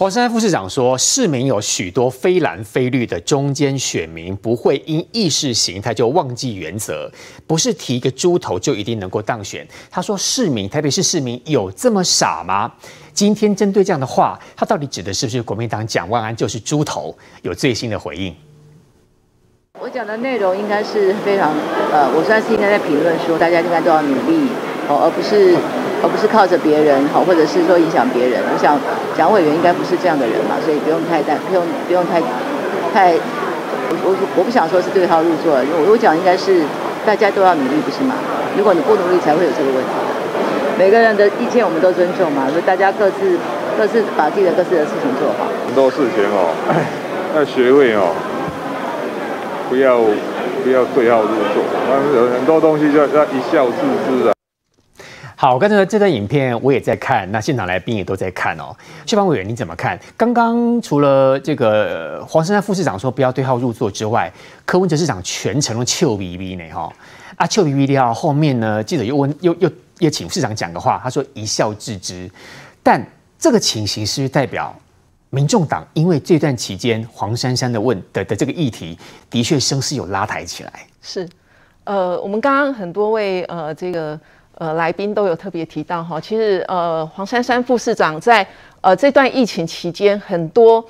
黄珊副市长说，市民有许多非蓝非绿的中间选民，不会因意识形态就忘记原则，不是提一个猪头就一定能够当选。他说，市民台北市市民有这么傻吗？今天针对这样的话，他到底指的是不是国民党蒋万安就是猪头？有最新的回应。我讲的内容应该是非常，呃，我算是应该在评论说，大家应该都要努力，哦，而不是。而不是靠着别人好，或者是说影响别人。我想蒋委员应该不是这样的人嘛，所以不用太担，不用不用太太。我我我不想说是对号入座，我我讲应该是大家都要努力，不是吗？如果你不努力，才会有这个问题。每个人的意见我们都尊重嘛，所以大家各自各自把自己的各自的事情做好。很多事情哦，要学会哦，不要不要对号入座，但是有很多东西就要一笑置之的。好，我刚才这段影片我也在看，那现场来宾也都在看哦。秀芳委员你怎么看？刚刚除了这个黄珊珊副市长说不要对号入座之外，柯文哲市长全程都笑眯眯呢哈啊笑眯眯的后面呢记者又问又又又请市长讲个话，他说一笑置之。但这个情形是不是代表民众党因为这段期间黄珊珊的问的的这个议题的确声势有拉抬起来？是，呃，我们刚刚很多位呃这个。呃，来宾都有特别提到哈，其实呃，黄珊珊副市长在呃这段疫情期间，很多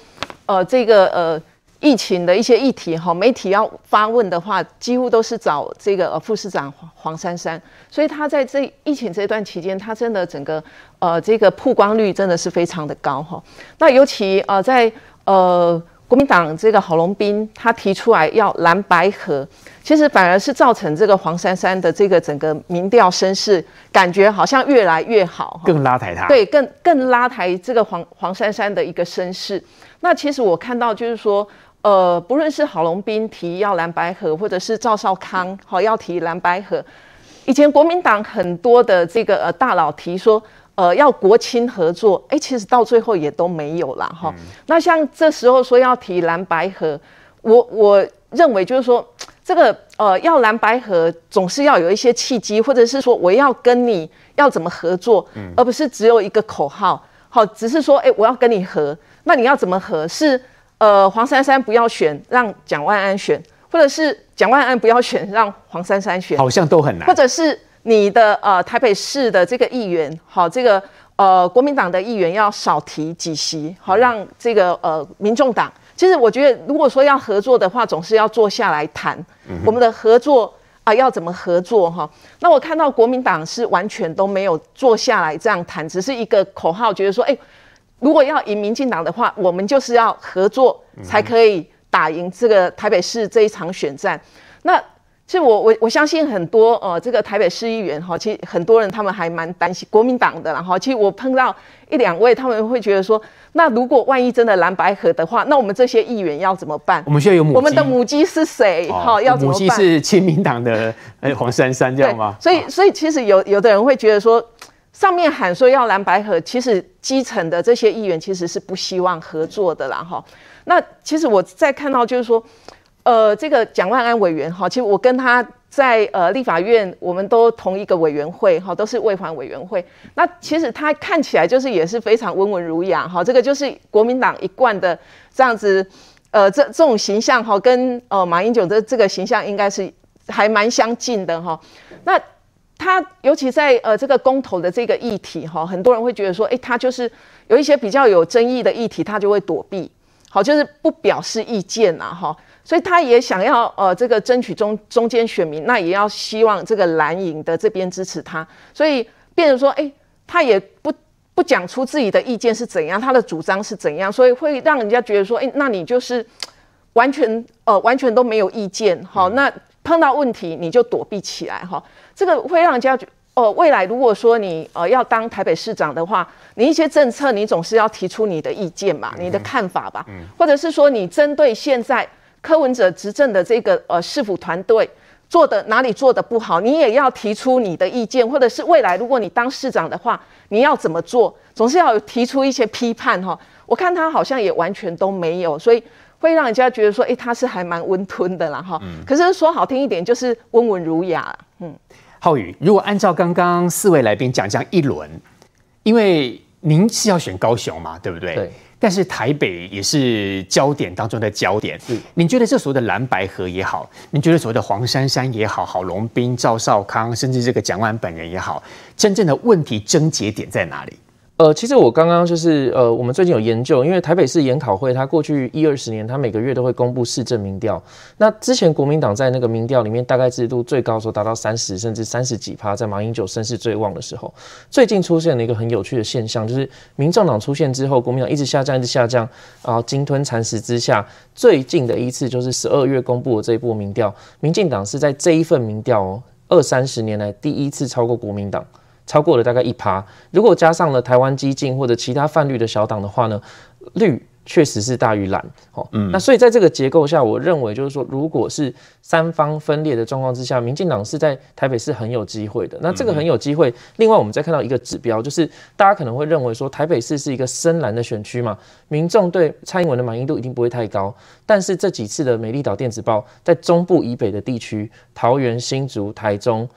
呃这个呃疫情的一些议题哈，媒体要发问的话，几乎都是找这个呃副市长黄黄珊珊，所以他在这疫情这段期间，他真的整个呃这个曝光率真的是非常的高哈。那尤其呃在呃。国民党这个郝龙斌他提出来要蓝白合，其实反而是造成这个黄珊珊的这个整个民调声势感觉好像越来越好，更拉抬他。对，更更拉抬这个黄黄珊珊的一个声势。那其实我看到就是说，呃，不论是郝龙斌提要蓝白合，或者是赵少康好要提蓝白合，以前国民党很多的这个呃大佬提说。呃，要国亲合作，哎、欸，其实到最后也都没有啦。哈、嗯。那像这时候说要提蓝白合，我我认为就是说，这个呃要蓝白合，总是要有一些契机，或者是说我要跟你要怎么合作，嗯、而不是只有一个口号。好，只是说，哎、欸，我要跟你合，那你要怎么合？是呃黄珊珊不要选，让蒋万安选，或者是蒋万安不要选，让黄珊珊选，好像都很难，或者是。你的呃台北市的这个议员，好，这个呃国民党的议员要少提几席，好，让这个呃民众党，其实我觉得如果说要合作的话，总是要坐下来谈，嗯、我们的合作啊、呃、要怎么合作哈？那我看到国民党是完全都没有坐下来这样谈，只是一个口号，觉得说，哎，如果要赢民进党的话，我们就是要合作才可以打赢这个台北市这一场选战，那。其实我我我相信很多呃，这个台北市议员哈，其实很多人他们还蛮担心国民党的，然后其实我碰到一两位，他们会觉得说，那如果万一真的蓝白合的话，那我们这些议员要怎么办？我们需要有母鸡，我们的母鸡是谁？哈、哦，要怎么办？母鸡是亲民党的呃黄珊珊，这样吗？所以所以其实有有的人会觉得说，上面喊说要蓝白合，其实基层的这些议员其实是不希望合作的啦哈。那其实我在看到就是说。呃，这个蒋万安委员哈，其实我跟他在呃立法院，我们都同一个委员会哈，都是卫环委员会。那其实他看起来就是也是非常温文儒雅哈，这个就是国民党一贯的这样子，呃，这这种形象哈，跟呃马英九的这个形象应该是还蛮相近的哈。那他尤其在呃这个公投的这个议题哈，很多人会觉得说，诶，他就是有一些比较有争议的议题，他就会躲避，好，就是不表示意见呐哈。所以他也想要呃这个争取中中间选民，那也要希望这个蓝营的这边支持他，所以变成说，哎，他也不不讲出自己的意见是怎样，他的主张是怎样，所以会让人家觉得说，哎，那你就是完全呃完全都没有意见，好，那碰到问题你就躲避起来哈，这个会让人家觉得，呃，未来如果说你呃要当台北市长的话，你一些政策你总是要提出你的意见嘛，你的看法吧，或者是说你针对现在。柯文哲执政的这个呃市府团队做的哪里做的不好，你也要提出你的意见，或者是未来如果你当市长的话，你要怎么做，总是要提出一些批判哈。我看他好像也完全都没有，所以会让人家觉得说，诶，他是还蛮温吞的啦哈。可是说好听一点，就是温文儒雅。嗯，浩宇，如果按照刚刚四位来宾讲这样一轮，因为您是要选高雄嘛，对不对？对。但是台北也是焦点当中的焦点。嗯，你觉得这所谓的蓝白河也好，你觉得所谓的黄珊珊也好，郝龙斌、赵少康，甚至这个蒋万本人也好，真正的问题症结点在哪里？呃，其实我刚刚就是呃，我们最近有研究，因为台北市研考会，它过去一二十年，它每个月都会公布市政民调。那之前国民党在那个民调里面，大概制度最高的时候达到三十甚至三十几趴，在马英九声势最旺的时候。最近出现了一个很有趣的现象，就是民众党出现之后，国民党一直下降，一直下降，然后鲸吞蚕食之下，最近的一次就是十二月公布的这一波民调，民进党是在这一份民调哦，二三十年来第一次超过国民党。超过了大概一趴，如果加上了台湾激进或者其他泛绿的小党的话呢，绿确实是大于蓝。哦，嗯，那所以在这个结构下，我认为就是说，如果是三方分裂的状况之下，民进党是在台北是很有机会的。那这个很有机会，另外我们再看到一个指标，就是大家可能会认为说，台北市是一个深蓝的选区嘛，民众对蔡英文的满意度一定不会太高。但是这几次的美丽岛电子报在中部以北的地区，桃园、新竹、台中。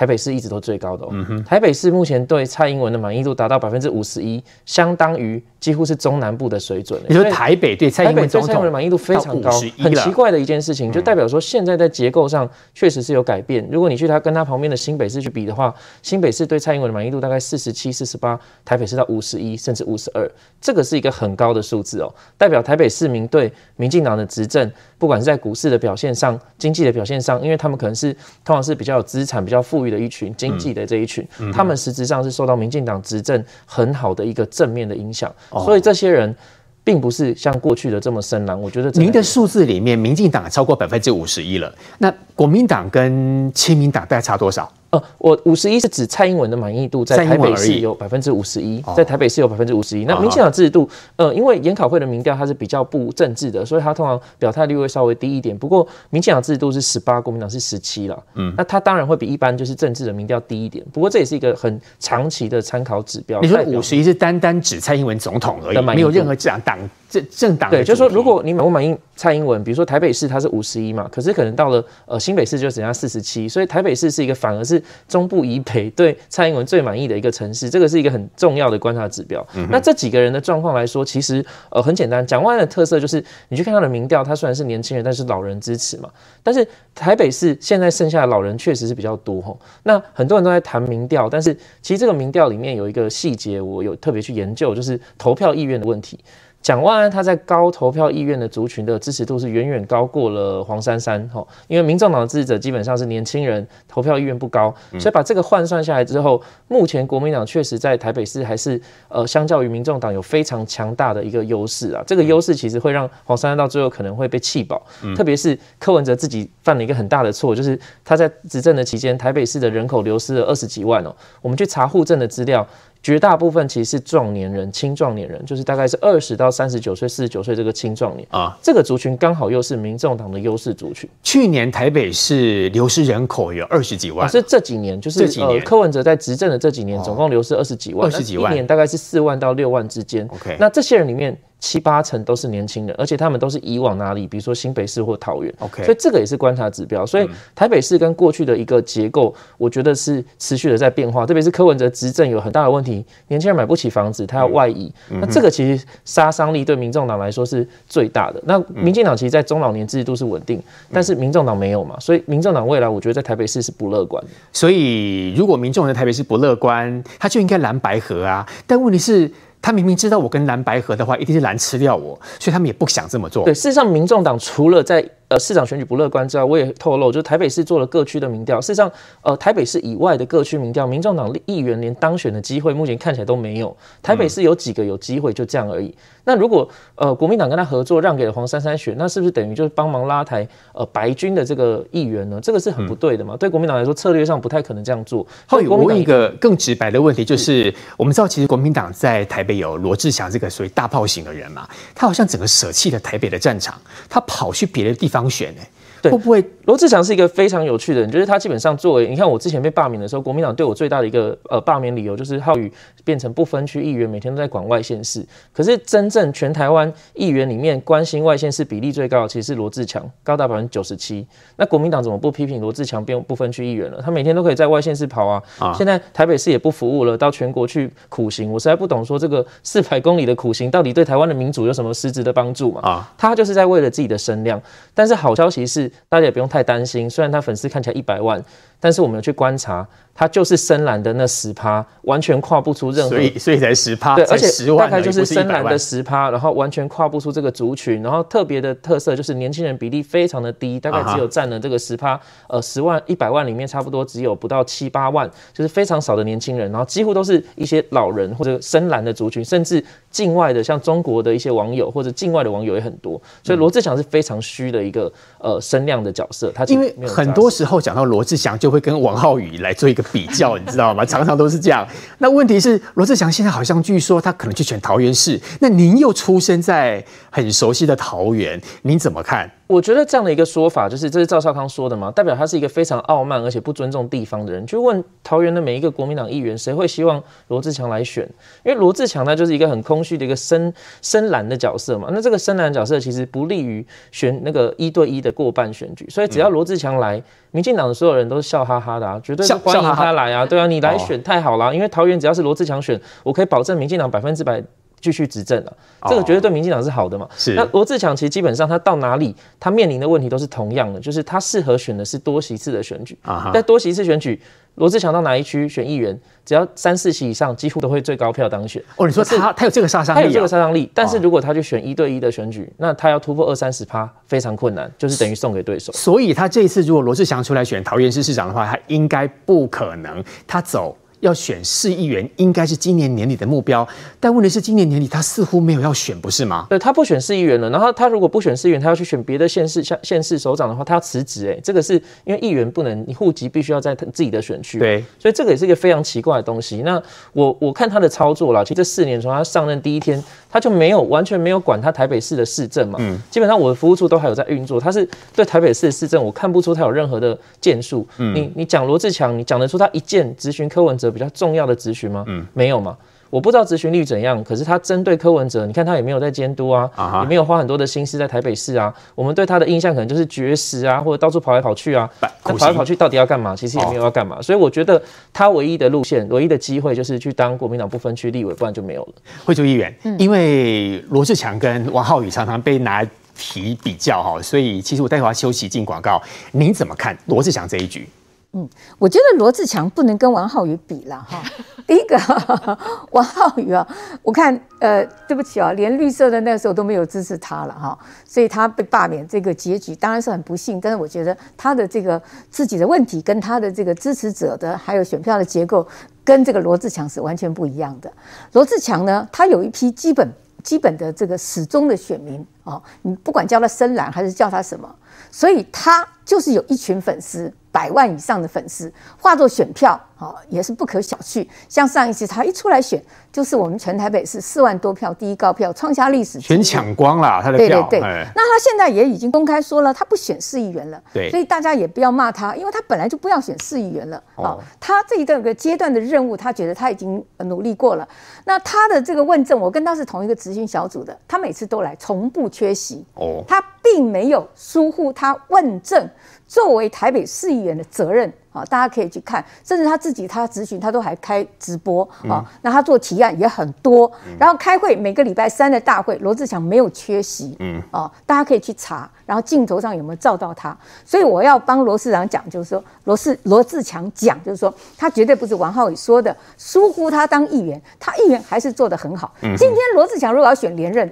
台北市一直都最高的哦。台北市目前对蔡英文的满意度达到百分之五十一，相当于几乎是中南部的水准。你说台北对蔡英文总统的满意度非常高，很奇怪的一件事情，就代表说现在在结构上确实是有改变。如果你去他跟他旁边的新北市去比的话，新北市对蔡英文的满意度大概四十七、四十八，台北市到五十一甚至五十二，这个是一个很高的数字哦，代表台北市民对民进党的执政，不管是在股市的表现上、经济的表现上，因为他们可能是通常是比较有资产、比较富。裕的一群经济的这一群，嗯、他们实质上是受到民进党执政很好的一个正面的影响，哦、所以这些人并不是像过去的这么深蓝。我觉得您的数字里面，民进党超过百分之五十一了，那国民党跟亲民党大概差多少？呃，我五十一是指蔡英文的满意度在台北市有百分之五十一，在台北市有百分之五十一。那民进党支持度，呃，因为研考会的民调它是比较不政治的，所以它通常表态率会稍微低一点。不过民进党支持度是十八，国民党是十七了。嗯，那它当然会比一般就是政治的民调低一点。不过这也是一个很长期的参考指标。你说五十一是单单指蔡英文总统而已，没有任何这样党政政党。对，就是说如果你满不满意蔡英文，比如说台北市它是五十一嘛，可是可能到了呃新北市就只剩下四十七，所以台北市是一个反而是。中部以北对蔡英文最满意的一个城市，这个是一个很重要的观察指标。嗯、那这几个人的状况来说，其实呃很简单。蒋万安的特色就是，你去看他的民调，他虽然是年轻人，但是老人支持嘛。但是台北市现在剩下的老人确实是比较多吼。那很多人都在谈民调，但是其实这个民调里面有一个细节，我有特别去研究，就是投票意愿的问题。蒋万安他在高投票意愿的族群的支持度是远远高过了黄珊珊，吼，因为民众党的支持者基本上是年轻人，投票意愿不高，所以把这个换算下来之后，目前国民党确实在台北市还是呃相较于民众党有非常强大的一个优势啊，这个优势其实会让黄珊珊到最后可能会被弃保，特别是柯文哲自己犯了一个很大的错，就是他在执政的期间，台北市的人口流失了二十几万哦，我们去查户政的资料。绝大部分其实是壮年人、青壮年人，就是大概是二十到三十九岁、四十九岁这个青壮年啊，这个族群刚好又是民众党的优势族群。去年台北市流失人口有二十几万，是这几年，就是这几年柯文哲在执政的这几年，总共流失二十几万，二十几万，一年大概是四万到六万之间。OK，那这些人里面。七八成都是年轻人，而且他们都是以往哪里？比如说新北市或桃园。OK，所以这个也是观察指标。所以台北市跟过去的一个结构，我觉得是持续的在变化。特别是柯文哲执政有很大的问题，年轻人买不起房子，他要外移，那这个其实杀伤力对民众党来说是最大的。那民进党其实，在中老年制度是稳定，但是民众党没有嘛，所以民众党未来我觉得在台北市是不乐观。所以如果民众在台北市不乐观，他就应该蓝白合啊。但问题是。他明明知道我跟蓝白合的话，一定是蓝吃掉我，所以他们也不想这么做。对，事实上，民众党除了在呃，市长选举不乐观之外，我也透露，就是台北市做了各区的民调。事实上，呃，台北市以外的各区民调，民众党议员连当选的机会，目前看起来都没有。台北市有几个有机会，就这样而已。嗯、那如果呃，国民党跟他合作，让给了黄珊珊选，那是不是等于就是帮忙拉抬呃白军的这个议员呢？这个是很不对的嘛。嗯、对国民党来说，策略上不太可能这样做。后我问一个更直白的问题，就是我们知道，其实国民党在台北有罗志祥这个属于大炮型的人嘛，他好像整个舍弃了台北的战场，他跑去别的地方当选呢？对，会不会罗志祥是一个非常有趣的人？就是他基本上作为，你看我之前被罢免的时候，国民党对我最大的一个呃罢免理由就是浩宇变成不分区议员，每天都在管外县市。可是真正全台湾议员里面关心外县市比例最高的，其实是罗志强，高达百分之九十七。那国民党怎么不批评罗志强变不分区议员了？他每天都可以在外县市跑啊。啊现在台北市也不服务了，到全国去苦行。我实在不懂说这个四百公里的苦行到底对台湾的民主有什么实质的帮助嘛？啊，他就是在为了自己的声量。但是好消息是。大家也不用太担心，虽然他粉丝看起来一百万，但是我们去观察。他就是深蓝的那十趴，完全跨不出任何，所以所以才十趴，对，而且大概就是深蓝的十趴，然后完全跨不出这个族群，然后特别的特色就是年轻人比例非常的低，大概只有占了这个十趴，呃，十万一百万里面差不多只有不到七八万，就是非常少的年轻人，然后几乎都是一些老人或者深蓝的族群，甚至境外的像中国的一些网友或者境外的网友也很多，所以罗志祥是非常虚的一个呃声量的角色，他因为很多时候讲到罗志祥就会跟王浩宇来做一个。比较你知道吗？常常都是这样。那问题是罗志祥现在好像据说他可能去选桃园市。那您又出生在很熟悉的桃园，您怎么看？我觉得这样的一个说法，就是这是赵少康说的嘛，代表他是一个非常傲慢而且不尊重地方的人。就问桃园的每一个国民党议员，谁会希望罗志强来选？因为罗志强呢，就是一个很空虚的一个深深蓝的角色嘛。那这个深蓝角色其实不利于选那个一对一的过半选举。所以只要罗志强来，民进党的所有人都是笑哈哈的啊，绝对是欢迎他来啊。对啊，你来选太好了，因为桃园只要是罗志强选，我可以保证民进党百分之百。继续执政了，这个绝对对民进党是好的嘛？是。那罗志强其实基本上他到哪里，他面临的问题都是同样的，就是他适合选的是多席次的选举。啊。在多席次选举，罗志强到哪一区选议员，只要三四席以上，几乎都会最高票当选。哦，你说他他有这个杀伤力？他有这个杀伤力。但是如果他去选一对一的选举，那他要突破二三十趴非常困难，就是等于送给对手。所以他这一次如果罗志祥出来选桃园市市长的话，他应该不可能他走。要选市议员，应该是今年年底的目标，但问题是今年年底他似乎没有要选，不是吗？对，他不选市议员了，然后他如果不选市议员，他要去选别的县市，像县市首长的话，他要辞职，哎，这个是因为议员不能，你户籍必须要在他自己的选区，对，所以这个也是一个非常奇怪的东西。那我我看他的操作啦，其实这四年从他上任第一天，他就没有完全没有管他台北市的市政嘛，嗯，基本上我的服务处都还有在运作，他是对台北市的市政，我看不出他有任何的建树，嗯，你你讲罗志强，你讲得出他一件咨询柯文哲比较重要的质。咨询吗？嗯，没有嘛。我不知道咨询率怎样，可是他针对柯文哲，你看他也没有在监督啊，也没有花很多的心思在台北市啊。我们对他的印象可能就是绝食啊，或者到处跑来跑去啊。他跑来跑去到底要干嘛？其实也没有要干嘛。所以我觉得他唯一的路线，唯一的机会就是去当国民党不分区立委，不然就没有了。惠珠议员，因为罗志强跟王浩宇常常被拿来提比较哈，所以其实我待会要休息进广告。您怎么看罗志祥这一局？嗯，我觉得罗志强不能跟王浩宇比了哈。[LAUGHS] 第一个，[LAUGHS] 王浩宇啊，我看呃，对不起啊，连绿色的那个时候都没有支持他了哈，所以他被罢免这个结局当然是很不幸。但是我觉得他的这个自己的问题跟他的这个支持者的还有选票的结构跟这个罗志强是完全不一样的。罗志强呢，他有一批基本基本的这个始终的选民啊，你不管叫他深蓝还是叫他什么，所以他就是有一群粉丝。百万以上的粉丝，化作选票，哦，也是不可小觑。像上一次他一出来选，就是我们全台北市四万多票第一高票，创下历史，全抢光了他的票。对对对，那他现在也已经公开说了，他不选市议员了。对，所以大家也不要骂他，因为他本来就不要选市议员了。哦，他这一个阶段的任务，他觉得他已经努力过了。那他的这个问政，我跟他是同一个执行小组的，他每次都来，从不缺席。哦，他并没有疏忽他问政。作为台北市议员的责任啊，大家可以去看，甚至他自己他咨询他都还开直播啊。那他做提案也很多，然后开会每个礼拜三的大会，罗志祥没有缺席，嗯啊，大家可以去查，然后镜头上有没有照到他。所以我要帮罗市长讲，就是说罗市罗志强讲，就是说他绝对不是王浩宇说的疏忽他当议员，他议员还是做得很好。今天罗志强如果要选连任。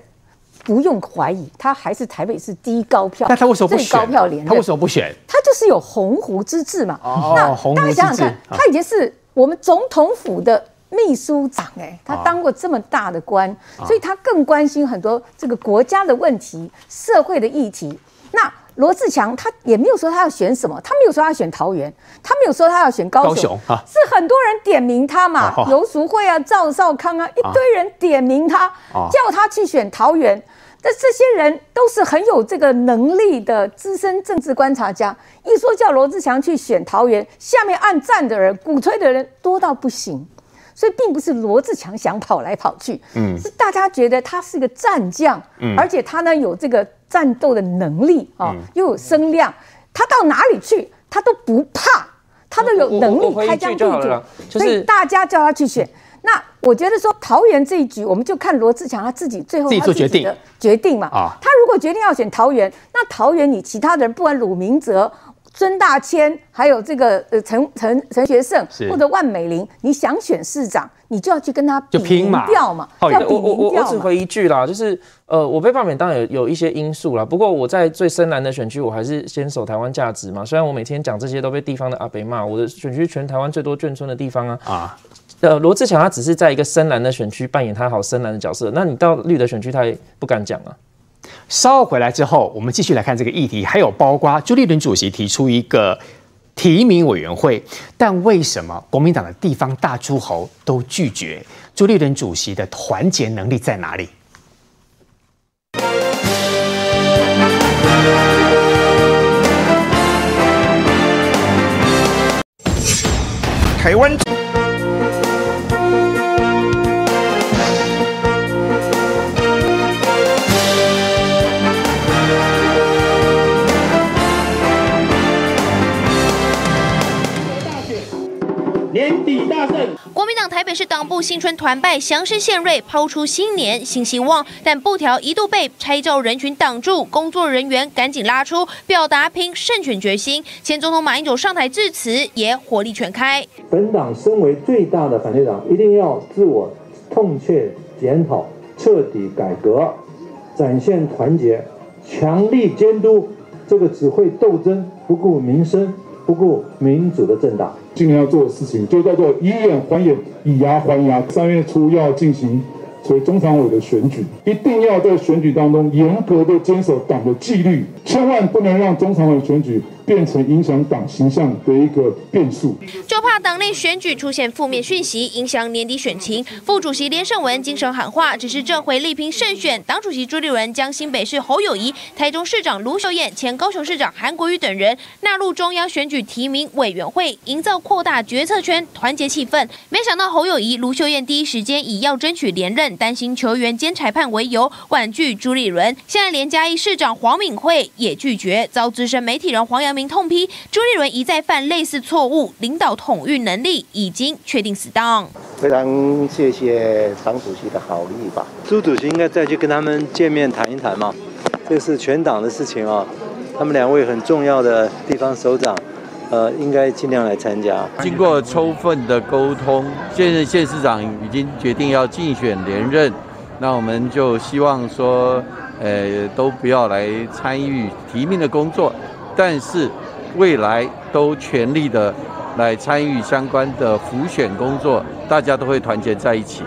不用怀疑，他还是台北市第一高票。那他为什么不选？最高票连任？他为什么不选？他就是有鸿鹄之志嘛。哦，那大家想想看，他已经是我们总统府的秘书长哎，他当过这么大的官，所以他更关心很多这个国家的问题、社会的议题。那罗志强他也没有说他要选什么，他没有说他要选桃园，他没有说他要选高雄，高雄啊，是很多人点名他嘛，游淑慧啊、赵少康啊，一堆人点名他，叫他去选桃园。但这些人都是很有这个能力的资深政治观察家，一说叫罗志强去选桃园，下面按赞的人、鼓吹的人多到不行，所以并不是罗志强想跑来跑去，嗯，是大家觉得他是个战将，嗯，而且他呢有这个战斗的能力啊，又有声量，他到哪里去他都不怕，他都有能力开疆辟土，所以大家叫他去选。那我觉得说桃园这一局，我们就看罗志强他自己最后他自己的决定嘛。啊，他如果决定要选桃园，那桃园你其他的人，不管鲁明哲、孙大千，还有这个呃陈陈陈学圣或者万美玲，你想选市长，你就要去跟他比民调嘛。好，我我我我只回一句啦，就是呃，我被罢免当然有有一些因素啦，不过我在最深蓝的选区，我还是坚守台湾价值嘛。虽然我每天讲这些都被地方的阿北骂，我的选区全台湾最多眷村的地方啊。啊。呃，罗志强他只是在一个深蓝的选区扮演他好深蓝的角色，那你到绿的选区，他也不敢讲啊。稍后回来之后，我们继续来看这个议题，还有包括朱立伦主席提出一个提名委员会，但为什么国民党的地方大诸侯都拒绝？朱立伦主席的团结能力在哪里？台湾。民党台北市党部新春团拜，祥狮献瑞，抛出新年新希望，但布条一度被拆教人群挡住，工作人员赶紧拉出，表达拼胜选决心。前总统马英九上台致辞也火力全开。本党身为最大的反对党，一定要自我痛切检讨，彻底改革，展现团结，强力监督这个只会斗争、不顾民生、不顾民主的政党。今年要做的事情就叫做以眼还眼，以牙还牙。三月初要进行所谓中常委的选举，一定要在选举当中严格的坚守党的纪律，千万不能让中常委选举变成影响党形象的一个变数，就怕党内选举出现负面讯息，影响年底选情。副主席连胜文精神喊话，只是这回力拼胜选。党主席朱立伦将新北市侯友谊、台中市长卢秀燕、前高雄市长韩国瑜等人纳入中央选举提名委员会，营造扩大决策圈、团结气氛。没想到侯友谊、卢秀燕第一时间以要争取连任、担心球员兼裁判为由婉拒朱立伦。现在连嘉义市长黄敏惠也拒绝，遭资深媒体人黄阳明痛批朱立伦一再犯类似错误，领导统御能力已经确定死当。非常谢谢党主席的好意吧。朱主席应该再去跟他们见面谈一谈嘛，这是全党的事情啊。他们两位很重要的地方首长，呃，应该尽量来参加。经过充分的沟通，现任县市长已经决定要竞选连任，那我们就希望说，呃，都不要来参与提名的工作，但是。未来都全力的来参与相关的辅选工作，大家都会团结在一起。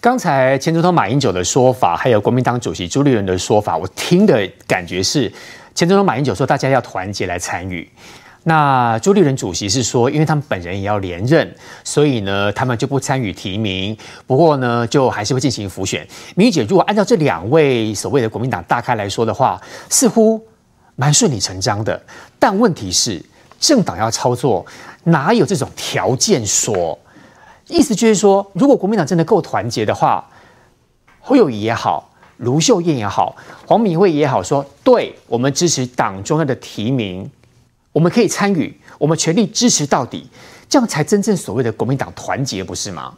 刚才前总统马英九的说法，还有国民党主席朱立伦的说法，我听的感觉是，前总统马英九说大家要团结来参与，那朱立伦主席是说，因为他们本人也要连任，所以呢，他们就不参与提名。不过呢，就还是会进行辅选。明玉姐，如果按照这两位所谓的国民党大咖来说的话，似乎蛮顺理成章的。但问题是，政党要操作，哪有这种条件说？意思就是说，如果国民党真的够团结的话，侯友宜也好，卢秀燕也好，黄敏惠也好，说对，我们支持党中央的提名。我们可以参与，我们全力支持到底，这样才真正所谓的国民党团结，不是吗？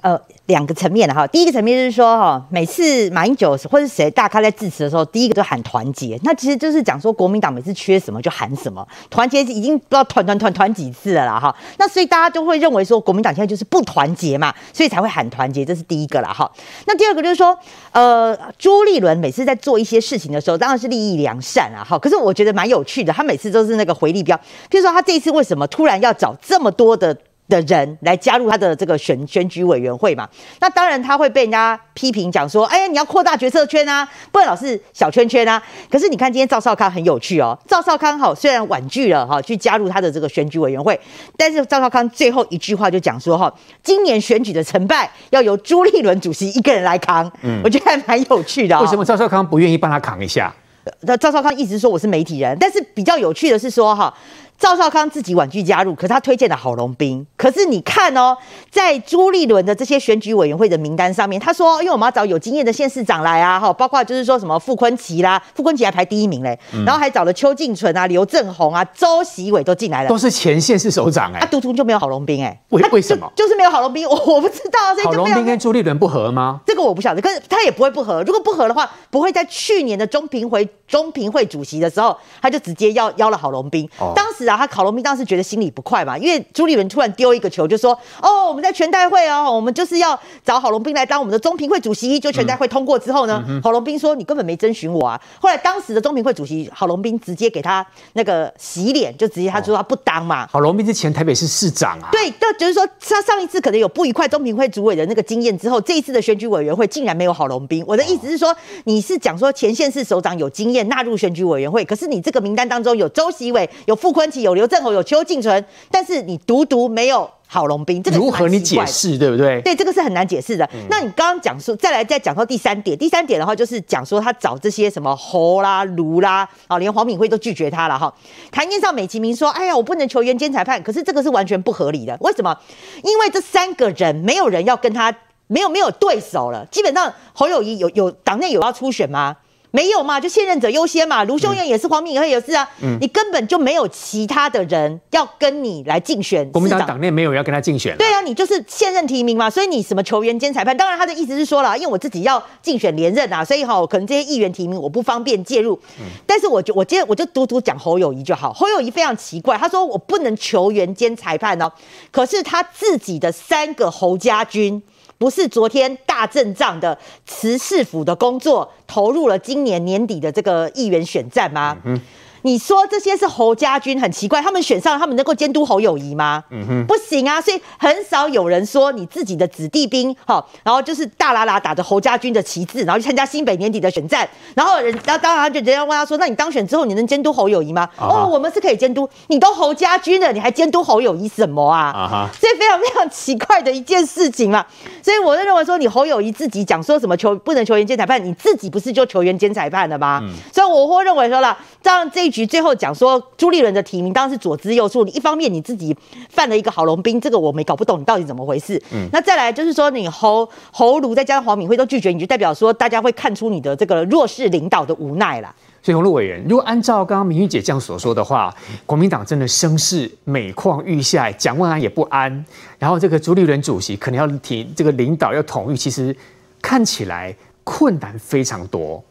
呃，两个层面的哈，第一个层面就是说哈，每次马英九或者谁大咖在致辞的时候，第一个就喊团结，那其实就是讲说国民党每次缺什么就喊什么，团结已经不知道团团团团几次了啦哈，那所以大家就会认为说国民党现在就是不团结嘛，所以才会喊团结，这是第一个了哈。那第二个就是说，呃，朱立伦每次在做一些事情的时候，当然是利益良善啊哈，可是我觉得蛮有趣的，他每次都是那个回力标，譬如说他这一次为什么突然要找这么多的。的人来加入他的这个选选举委员会嘛？那当然他会被人家批评讲说，哎呀，你要扩大决策圈啊，不能老是小圈圈啊。可是你看今天赵少康很有趣哦，赵少康好虽然婉拒了哈去加入他的这个选举委员会，但是赵少康最后一句话就讲说哈，今年选举的成败要由朱立伦主席一个人来扛。嗯，我觉得还蛮有趣的哦。为什么赵少康不愿意帮他扛一下？那赵少康一直说我是媒体人，但是比较有趣的是说哈。赵少康自己婉拒加入，可是他推荐了郝龙斌。可是你看哦，在朱立伦的这些选举委员会的名单上面，他说，因为我们要找有经验的县市长来啊，哈，包括就是说什么傅昆萁啦，傅昆萁还排第一名嘞，嗯、然后还找了邱靖纯啊、刘政鸿啊、周习伟都进来了，都是前县市首长哎、欸，他独独就没有郝龙斌哎，为为什么？就是没有郝龙斌，我我不知道，所以就郝龙斌跟朱立伦不合吗？这个我不晓得，可是他也不会不合。如果不合的话，不会在去年的中评会中评会主席的时候，他就直接邀邀了郝龙斌。哦、当时啊，他考龙斌当时。觉得心里不快嘛，因为朱立伦突然丢一个球，就说：“哦，我们在全代会哦，我们就是要找郝龙斌来当我们的中评会主席。”就全代会通过之后呢，嗯、郝龙斌说：“你根本没征询我啊。”后来当时的中评会主席郝龙斌直接给他那个洗脸，就直接他说他不当嘛。郝龙斌之前台北市市长啊，对，就就是说他上一次可能有不愉快中评会主委的那个经验之后，这一次的选举委员会竟然没有郝龙斌。我的意思是说，你是讲说前线市首长有经验纳入选举委员会，可是你这个名单当中有周习伟、有傅崐萁、有刘政鸿、有邱靖纯。但是你独独没有郝龙斌，这个如何你解释，对不对？对，这个是很难解释的。嗯、那你刚刚讲说，再来再讲到第三点，第三点的话就是讲说他找这些什么侯啦、卢啦，啊，连黄敏惠都拒绝他了哈。台面上美其名说，哎呀，我不能求原监裁判，可是这个是完全不合理的。为什么？因为这三个人没有人要跟他，没有没有对手了。基本上侯友谊有有党内有要初选吗？没有嘛，就现任者优先嘛。卢秀燕也是，黄敏惠也是啊。嗯，你根本就没有其他的人要跟你来竞选。国民党党内没有人要跟他竞选。对啊，你就是现任提名嘛，所以你什么球员兼裁判？当然他的意思是说了，因为我自己要竞选连任啊，所以哈，可能这些议员提名我不方便介入。嗯，但是我就我今天我就独独讲侯友谊就好。侯友谊非常奇怪，他说我不能球员兼裁判哦，可是他自己的三个侯家军。不是昨天大阵仗的慈世府的工作，投入了今年年底的这个议员选战吗？嗯你说这些是侯家军，很奇怪，他们选上，他们能够监督侯友谊吗？嗯哼，不行啊，所以很少有人说你自己的子弟兵，哈，然后就是大喇喇打着侯家军的旗帜，然后去参加新北年底的选战，然后人，然后当然就人家问他说，那你当选之后你能监督侯友谊吗？哦，我们是可以监督，你都侯家军了，你还监督侯友谊什么啊？啊哈，所以非常非常奇怪的一件事情嘛，所以我就认为说，你侯友谊自己讲说什么球不能球员兼裁判，你自己不是就球员兼裁判了吗？嗯、所以我会认为说了，这样这。局最后讲说朱立伦的提名当然是左支右绌，你一方面你自己犯了一个郝龙斌，这个我没搞不懂你到底怎么回事。嗯，那再来就是说你侯侯卢再加上黄敏惠都拒绝，你就代表说大家会看出你的这个弱势领导的无奈啦。所以洪陆委员，如果按照刚刚明玉姐这样所说的话，国民党真的声势每况愈下，蒋万安也不安，然后这个朱立伦主席可能要提这个领导要统一，其实看起来困难非常多。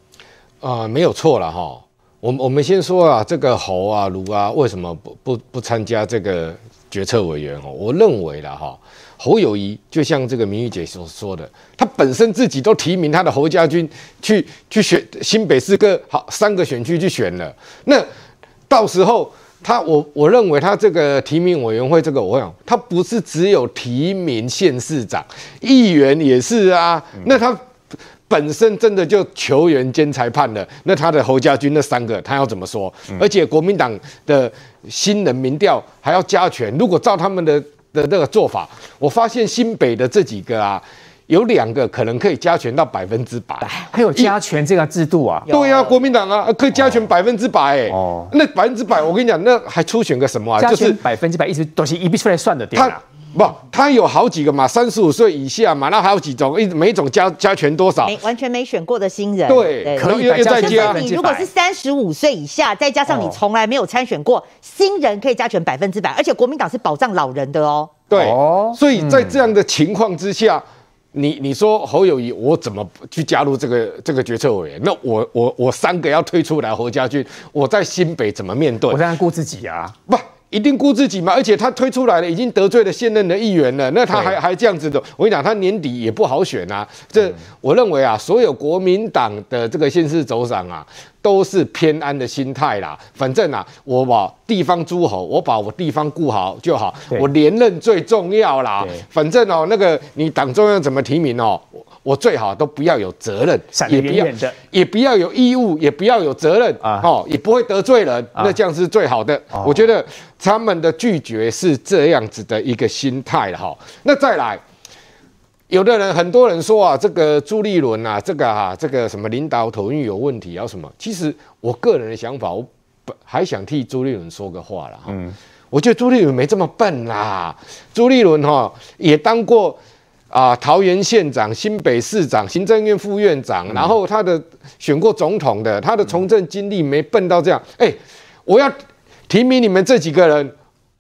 啊、呃，没有错了哈。我我们先说啊，这个侯啊、卢啊，为什么不不不参加这个决策委员？哦，我认为了哈，侯友宜就像这个明玉姐所说的，他本身自己都提名他的侯家军去去选新北市个好三个选区去选了，那到时候他我我认为他这个提名委员会这个，我想他不是只有提名县市长、议员也是啊，那他。本身真的就球员兼裁判了，那他的侯家军那三个他要怎么说？嗯、而且国民党的新人民调还要加权，如果照他们的的那个做法，我发现新北的这几个啊。有两个可能可以加权到百分之百，还有加权这个制度啊？对呀、啊，国民党啊，可以加权百分之百哎。哦，那百分之百，我跟你讲，那还初选个什么啊？就是百分之百，一直都是一笔出来算的，对吧？不，他有好几个嘛，三十五岁以下嘛，那还有几种，一每一种加加权多少？没完全没选过的新人，对，可能又又再加。你如果是三十五岁以下，再加上你从来没有参选过，新人可以加权百分之百，而且国民党是保障老人的哦。对，所以在这样的情况之下。你你说侯友宜，我怎么去加入这个这个决策委员？那我我我三个要退出来，侯家军，我在新北怎么面对？我当然顾自己啊，不一定顾自己嘛。而且他推出来了，已经得罪了现任的议员了，那他还还这样子的，我跟你讲，他年底也不好选啊。这我认为啊，所有国民党的这个县市首长啊。都是偏安的心态啦，反正啊，我把地方诸侯，我把我地方顾好就好，我连任最重要啦。反正哦，那个你党中央怎么提名哦，我最好都不要有责任，也不要也不要有义务，也不要有责任啊，哦，也不会得罪人，那这样是最好的。我觉得他们的拒绝是这样子的一个心态了哈。那再来。有的人，很多人说啊，这个朱立伦啊，这个啊，这个什么领导统一有问题，啊什么？其实我个人的想法，我还想替朱立伦说个话了哈。嗯，我觉得朱立伦没这么笨啦。朱立伦哈也当过啊桃园县长、新北市长、行政院副院长，然后他的选过总统的，他的从政经历没笨到这样。哎，我要提名你们这几个人。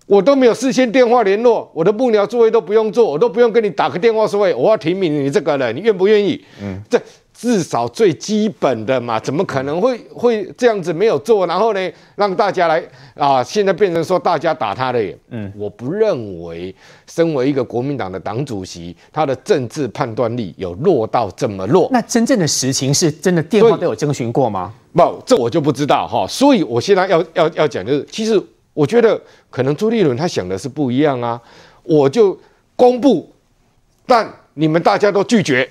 我都没有事先电话联络，我的幕僚作业都不用做，我都不用跟你打个电话说，我要提名你这个人，你愿不愿意？嗯，这至少最基本的嘛，怎么可能会会这样子没有做？然后呢，让大家来啊，现在变成说大家打他的脸。嗯，我不认为身为一个国民党的党主席，他的政治判断力有弱到这么弱。那真正的实情是真的电话都有征询过吗？不，这我就不知道哈。所以我现在要要要讲就是，其实。我觉得可能朱立伦他想的是不一样啊，我就公布，但你们大家都拒绝，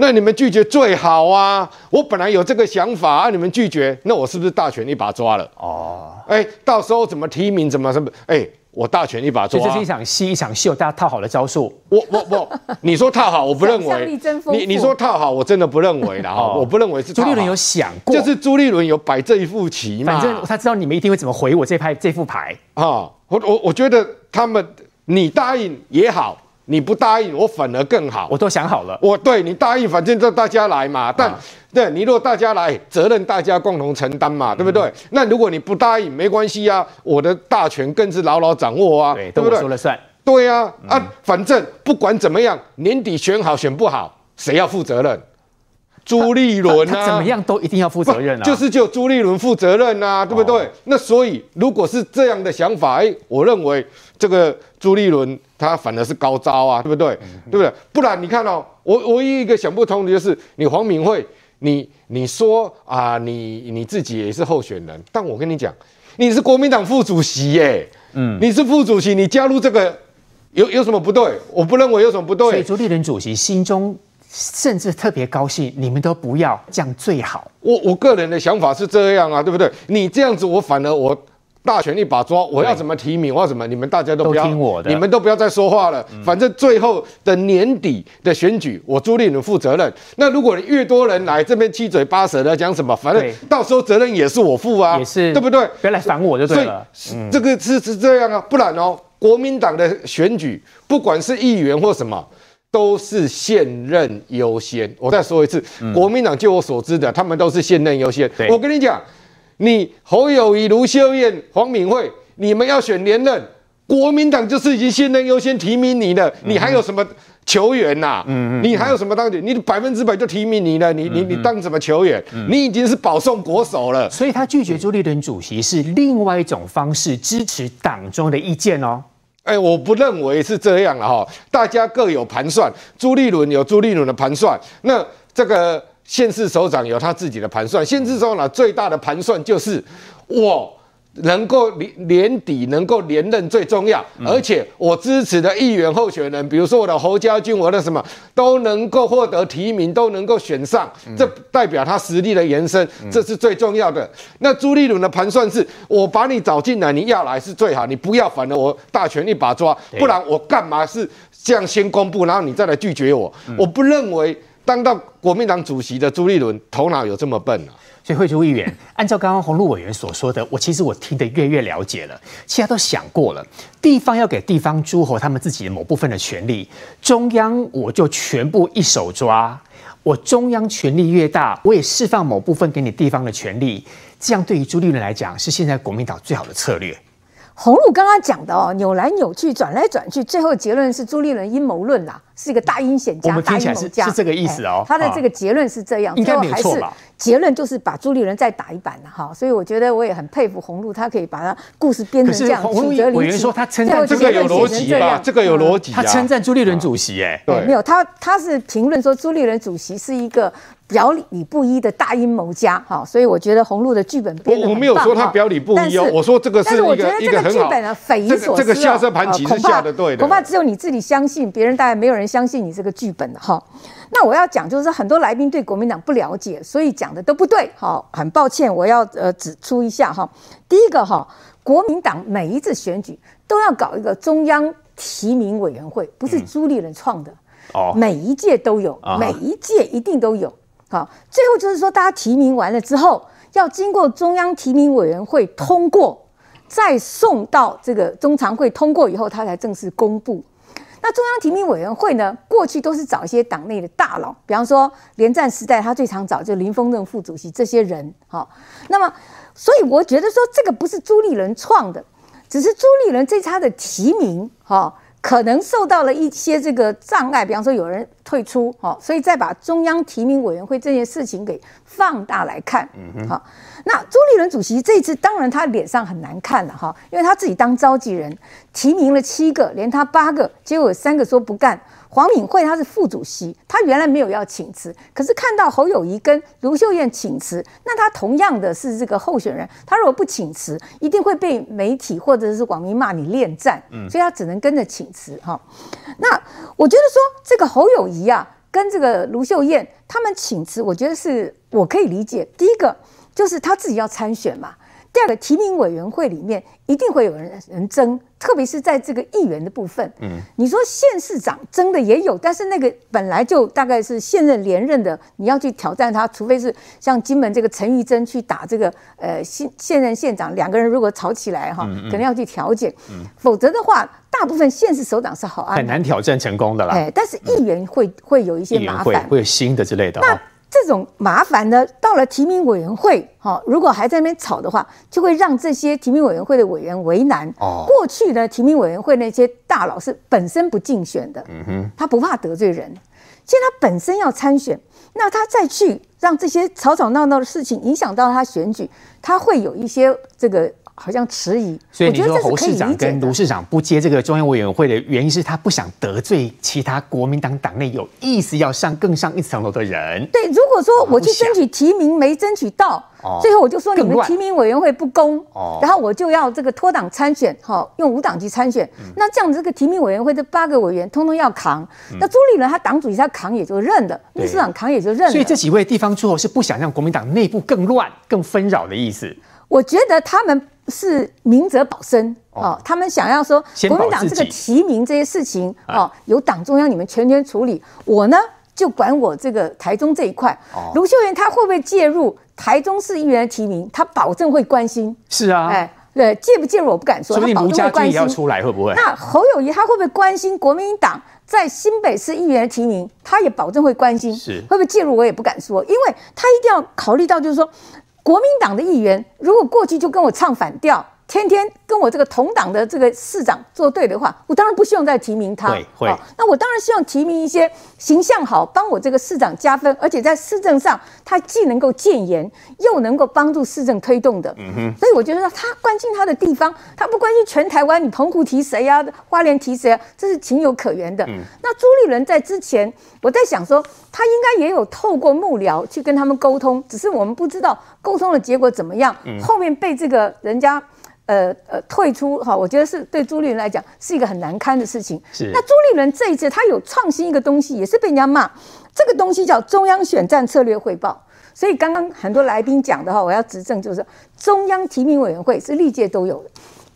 那你们拒绝最好啊。我本来有这个想法啊，你们拒绝，那我是不是大权一把抓了？哦，哎，到时候怎么提名，怎么什么？哎。我大权一把抓，这是一场戏，一场秀，大家套好的招数。我我我，你说套好，我不认为。你你说套好，我真的不认为啦。哈，我不认为是。朱立伦有想过，就是朱立伦有摆这一副棋嘛。反正他知道你们一定会怎么回我这牌这副牌啊。我我我觉得他们，你答应也好。你不答应，我反而更好。我都想好了。我对你答应，反正就大家来嘛。但、啊、对你如果大家来，责任大家共同承担嘛，对不对？嗯、那如果你不答应，没关系啊，我的大权更是牢牢掌握啊，对，对不对？说了算。对啊，嗯、啊，反正不管怎么样，年底选好选不好，谁要负责任？朱立伦啊，怎么样都一定要负责任啊，就是就朱立伦负责任啊，对不对？哦、那所以如果是这样的想法，哎，我认为这个朱立伦他反而是高招啊，对不对？嗯、对不对？不然你看哦，我唯一一个想不通的就是你黄敏惠，你你说啊，你你自己也是候选人，但我跟你讲，你是国民党副主席耶，嗯，你是副主席，你加入这个有有什么不对？我不认为有什么不对。所以朱立伦主席心中。甚至特别高兴，你们都不要这样最好。我我个人的想法是这样啊，对不对？你这样子，我反而我大权一把抓，我要怎么提名，我要怎么，你们大家都不要听我的，你们都不要再说话了。嗯、反正最后的年底的选举，我朱立伦负责任。那如果你越多人来这边七嘴八舌的讲什么，反正到时候责任也是我负啊，也是对不对？不要来烦我就对了。嗯、这个是是这样啊，不然哦，国民党的选举，不管是议员或什么。都是现任优先。我再说一次，嗯、国民党就我所知的，他们都是现任优先。我跟你讲，你侯友谊、卢秀燕、黄敏惠，你们要选连任，国民党就是已经现任优先提名你了。你还有什么球员呐、啊？嗯嗯，你还有什么当选？你百分之百就提名你了。你你你当什么球员？嗯、你已经是保送国手了。所以他拒绝朱立伦主席是另外一种方式，支持党中的意见哦。哎，我不认为是这样了哈，大家各有盘算。朱立伦有朱立伦的盘算，那这个县市首长有他自己的盘算。县市首长最大的盘算就是，我能够年年底能够连任最重要，而且我支持的议员候选人，比如说我的侯家军，我的什么都能够获得提名，都能够选上，这代表他实力的延伸，这是最重要的。那朱立伦的盘算是，我把你找进来，你要来是最好，你不要，反正我大权一把抓，不然我干嘛是这样先公布，然后你再来拒绝我？我不认为当到国民党主席的朱立伦头脑有这么笨啊。所以惠珠议员，[LAUGHS] 按照刚刚鸿路委员所说的，我其实我听得越越了解了。其他都想过了，地方要给地方诸侯他们自己的某部分的权利，中央我就全部一手抓。我中央权力越大，我也释放某部分给你地方的权利，这样对于朱立伦来讲，是现在国民党最好的策略。鸿路刚刚讲的哦，扭来扭去，转来转去，最后结论是朱立伦阴谋论啦，是一个大阴险家，大阴谋家。是这个意思哦。他的这个结论是这样，应该没错吧？结论就是把朱立伦再打一板了哈，所以我觉得我也很佩服红路，他可以把他故事编成这样。鸿路委员说他称赞这个有逻辑吧？这个有逻辑，他称赞朱立伦主席哎，对，没有他他是评论说朱立伦主席是一个表里不一的大阴谋家哈，所以我觉得红路的剧本编的我没有说他表里不一哦，我说这个是一个我觉得这个剧本啊匪夷所思，这个下这盘棋是下的对的，恐怕只有你自己相信，别人大概没有人相信你这个剧本的哈。那我要讲就是很多来宾对国民党不了解，所以讲的都不对。好，很抱歉，我要呃指出一下哈。第一个哈，国民党每一次选举都要搞一个中央提名委员会，不是朱立伦创的。哦，每一届都有，每一届一定都有。好，最后就是说大家提名完了之后，要经过中央提名委员会通过，再送到这个中常会通过以后，他才正式公布。那中央提名委员会呢？过去都是找一些党内的大佬，比方说连战时代，他最常找就林峰正副主席这些人。好，那么所以我觉得说这个不是朱立伦创的，只是朱立伦这次他的提名，哈，可能受到了一些这个障碍，比方说有人退出，哈，所以再把中央提名委员会这件事情给放大来看，嗯，好。那朱立伦主席这次当然他脸上很难看了哈，因为他自己当召集人，提名了七个，连他八个，结果有三个说不干。黄敏惠她是副主席，她原来没有要请辞，可是看到侯友谊跟卢秀燕请辞，那她同样的是这个候选人，她如果不请辞，一定会被媒体或者是网民骂你恋战，所以她只能跟着请辞哈。那我觉得说这个侯友谊啊，跟这个卢秀燕他们请辞，我觉得是我可以理解。第一个。就是他自己要参选嘛。第二个提名委员会里面一定会有人人争，特别是在这个议员的部分。嗯，你说县市长争的也有，但是那个本来就大概是现任连任的，你要去挑战他，除非是像金门这个陈玉珍去打这个呃现现任县长，两个人如果吵起来哈，可能要去调解。嗯，否则的话，大部分县市首长是好安，很难挑战成功的啦。哎，但是议员会会有一些麻烦，会，会有新的之类的。那这种麻烦呢，到了提名委员会，哈，如果还在那边吵的话，就会让这些提名委员会的委员为难。哦，过去的提名委员会那些大佬是本身不竞选的，嗯哼，他不怕得罪人，现在他本身要参选，那他再去让这些吵吵闹闹的事情影响到他选举，他会有一些这个。好像迟疑，所以你说侯市长跟卢市长不接这个中央委员会的原因是他不想得罪其他国民党党内有意思要上更上一层楼的人。对，如果说我去争取提名没争取到，最后我就说你们提名委员会不公，然后我就要这个脱党参选，哈，用无党籍参选。那这样子这个提名委员会这八个委员通通要扛，那朱立伦他党主席他扛也就认了，秘书长扛也就认了。所以这几位地方诸侯是不想让国民党内部更乱、更纷扰的意思。我觉得他们。是明哲保身哦，他们想要说国民党这个提名这些事情哦，由党中央你们全权处理，我呢就管我这个台中这一块。卢秀媛她会不会介入台中市议员的提名？她保证会关心。是啊，哎，对，介不介入我不敢说。他保证会关心要出来会不会？那侯友谊他会不会关心国民党在新北市议员的提名？他也保证会关心。是会不会介入我也不敢说，因为他一定要考虑到就是说。国民党的议员，如果过去就跟我唱反调，天天跟我这个同党的这个市长作对的话，我当然不希望再提名他。会会、哦，那我当然希望提名一些形象好，帮我这个市长加分，而且在市政上他既能够建言，又能够帮助市政推动的。嗯哼。所以我觉得他关心他的地方，他不关心全台湾，你澎湖提谁呀、啊，花莲提谁啊，这是情有可原的。嗯。那朱立伦在之前，我在想说。他应该也有透过幕僚去跟他们沟通，只是我们不知道沟通的结果怎么样。后面被这个人家呃呃退出哈，我觉得是对朱立伦来讲是一个很难堪的事情。是。那朱立伦这一次他有创新一个东西，也是被人家骂，这个东西叫中央选战策略汇报。所以刚刚很多来宾讲的话，我要执政，就是中央提名委员会是历届都有的，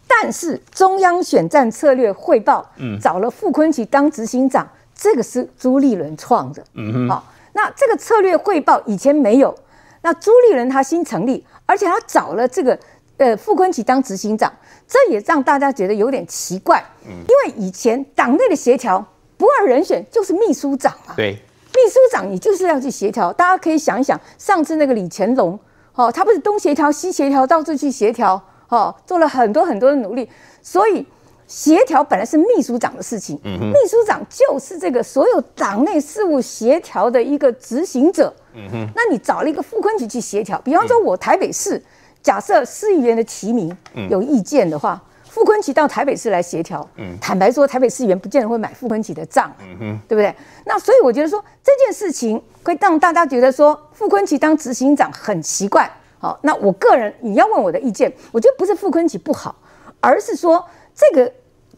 但是中央选战策略汇报，嗯，找了傅昆萁当执行长，这个是朱立伦创的，嗯哼，好，那这个策略汇报以前没有，那朱立伦他新成立，而且他找了这个呃傅昆萁当执行长，这也让大家觉得有点奇怪，嗯，因为以前党内的协调不二人选就是秘书长啊，对。秘书长，你就是要去协调。大家可以想一想，上次那个李乾隆，哦，他不是东协调西协调，到处去协调，哦，做了很多很多的努力。所以协调本来是秘书长的事情，嗯、秘书长就是这个所有党内事务协调的一个执行者。嗯、那你找了一个傅昆萁去协调，比方说我台北市，假设市议员的提名有意见的话。傅昆萁到台北市来协调，嗯，坦白说，台北市议员不见得会买傅昆萁的账，嗯，对不对？那所以我觉得说这件事情会让大家觉得说傅昆萁当执行长很奇怪。好，那我个人你要问我的意见，我觉得不是傅昆萁不好，而是说这个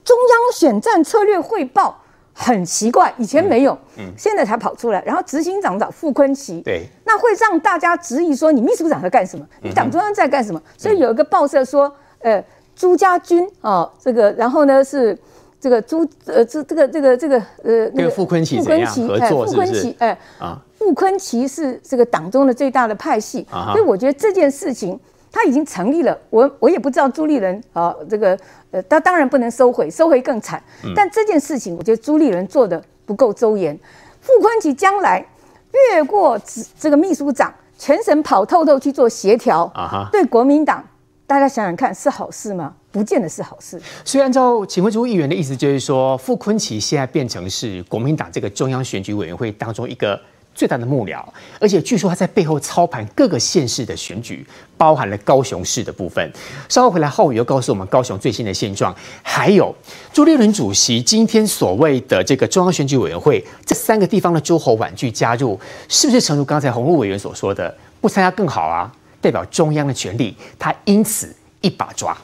中央选战策略汇报很奇怪，以前没有，嗯，嗯，现在才跑出来，然后执行长找傅昆萁，对，那会让大家质疑说你秘书长在干什么？你党中央在干什么？所以有一个报社说，呃。朱家军啊、哦，这个，然后呢是这个朱呃这这个这个这个呃那个傅昆萁怎样合作是不是？哎，啊，傅昆萁是这个党中的最大的派系，啊、所以我觉得这件事情他已经成立了。我我也不知道朱立伦啊，这个呃，他当然不能收回，收回更惨。嗯、但这件事情，我觉得朱立伦做的不够周延。傅昆萁将来越过这个秘书长，全省跑透透去做协调，啊对国民党。大家想想看，是好事吗？不见得是好事。所以按照请问朱议员的意思，就是说傅昆萁现在变成是国民党这个中央选举委员会当中一个最大的幕僚，而且据说他在背后操盘各个县市的选举，包含了高雄市的部分。稍后回来，浩宇又告诉我们高雄最新的现状，还有朱立伦主席今天所谓的这个中央选举委员会这三个地方的诸侯婉拒加入，是不是诚如刚才鸿儒委员所说的，不参加更好啊？代表中央的权力，他因此一把抓。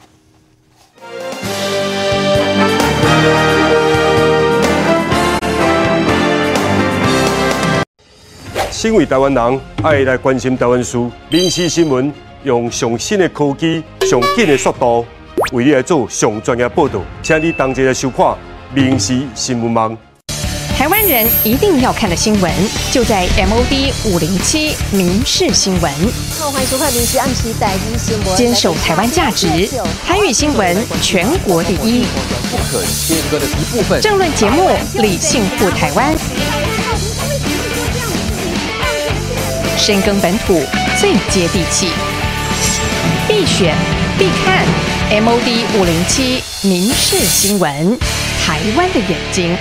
身为台湾人，爱来关心台湾事。民视新闻用上新的科技、上紧的速度，为你来做上专业报道，请你同齐来收看民视新闻网。台湾人一定要看的新闻，就在 MOD 五零七民视新闻。欢迎收看民视暗时代一新闻。坚守台湾价值，台语新闻全国第一。不可切割的一部分。政论节目理性护台湾，深耕本土最接地气。必选必看 MOD 五零七民视新闻，台湾的眼睛。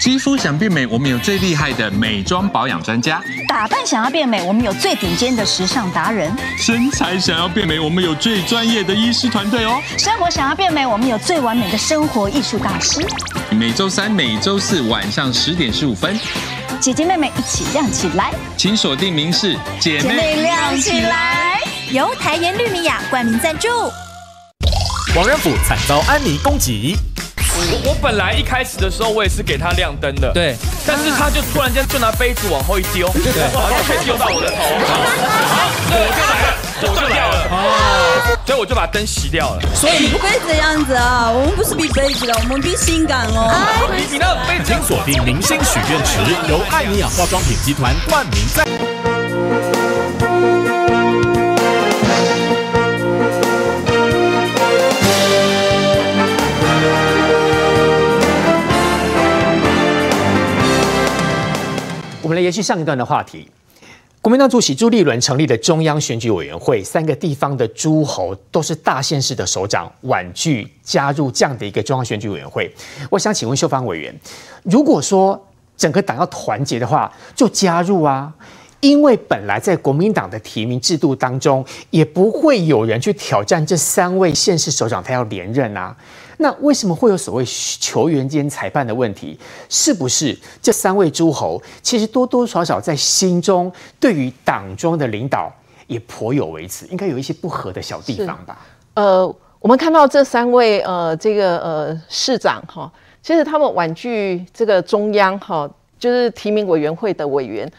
肌肤想变美，我们有最厉害的美妆保养专家；打扮想要变美，我们有最顶尖的时尚达人；身材想要变美，我们有最专业的医师团队哦；生活想要变美，我们有最完美的生活艺术大师。每周三、每周四晚上十点十五分，姐姐妹妹一起亮起来，请锁定民视姐妹亮起来，由台盐绿米雅冠名赞助。王仁甫惨遭安妮攻击。我我本来一开始的时候，我也是给他亮灯的，对，但是他就突然间就拿杯子往后一丢，对，然后就丢到我的头，好我就来了，就断掉了，哦，所以我就把灯熄掉了。所以你不可以这样子啊，我们不是比杯子的，我们比性感哦。你你那杯子，请锁定明星许愿池，由艾尼雅化妆品集团冠名赞。我们来延续上一段的话题。国民党主席朱立伦成立的中央选举委员会，三个地方的诸侯都是大县市的首长，婉拒加入这样的一个中央选举委员会。我想请问秀芳委员，如果说整个党要团结的话，就加入啊，因为本来在国民党的提名制度当中，也不会有人去挑战这三位县市首长，他要连任啊。那为什么会有所谓球员兼裁判的问题？是不是这三位诸侯其实多多少少在心中对于党中的领导也颇有微词，应该有一些不合的小地方吧？呃，我们看到这三位呃这个呃市长哈，其实他们婉拒这个中央哈，就是提名委员会的委员。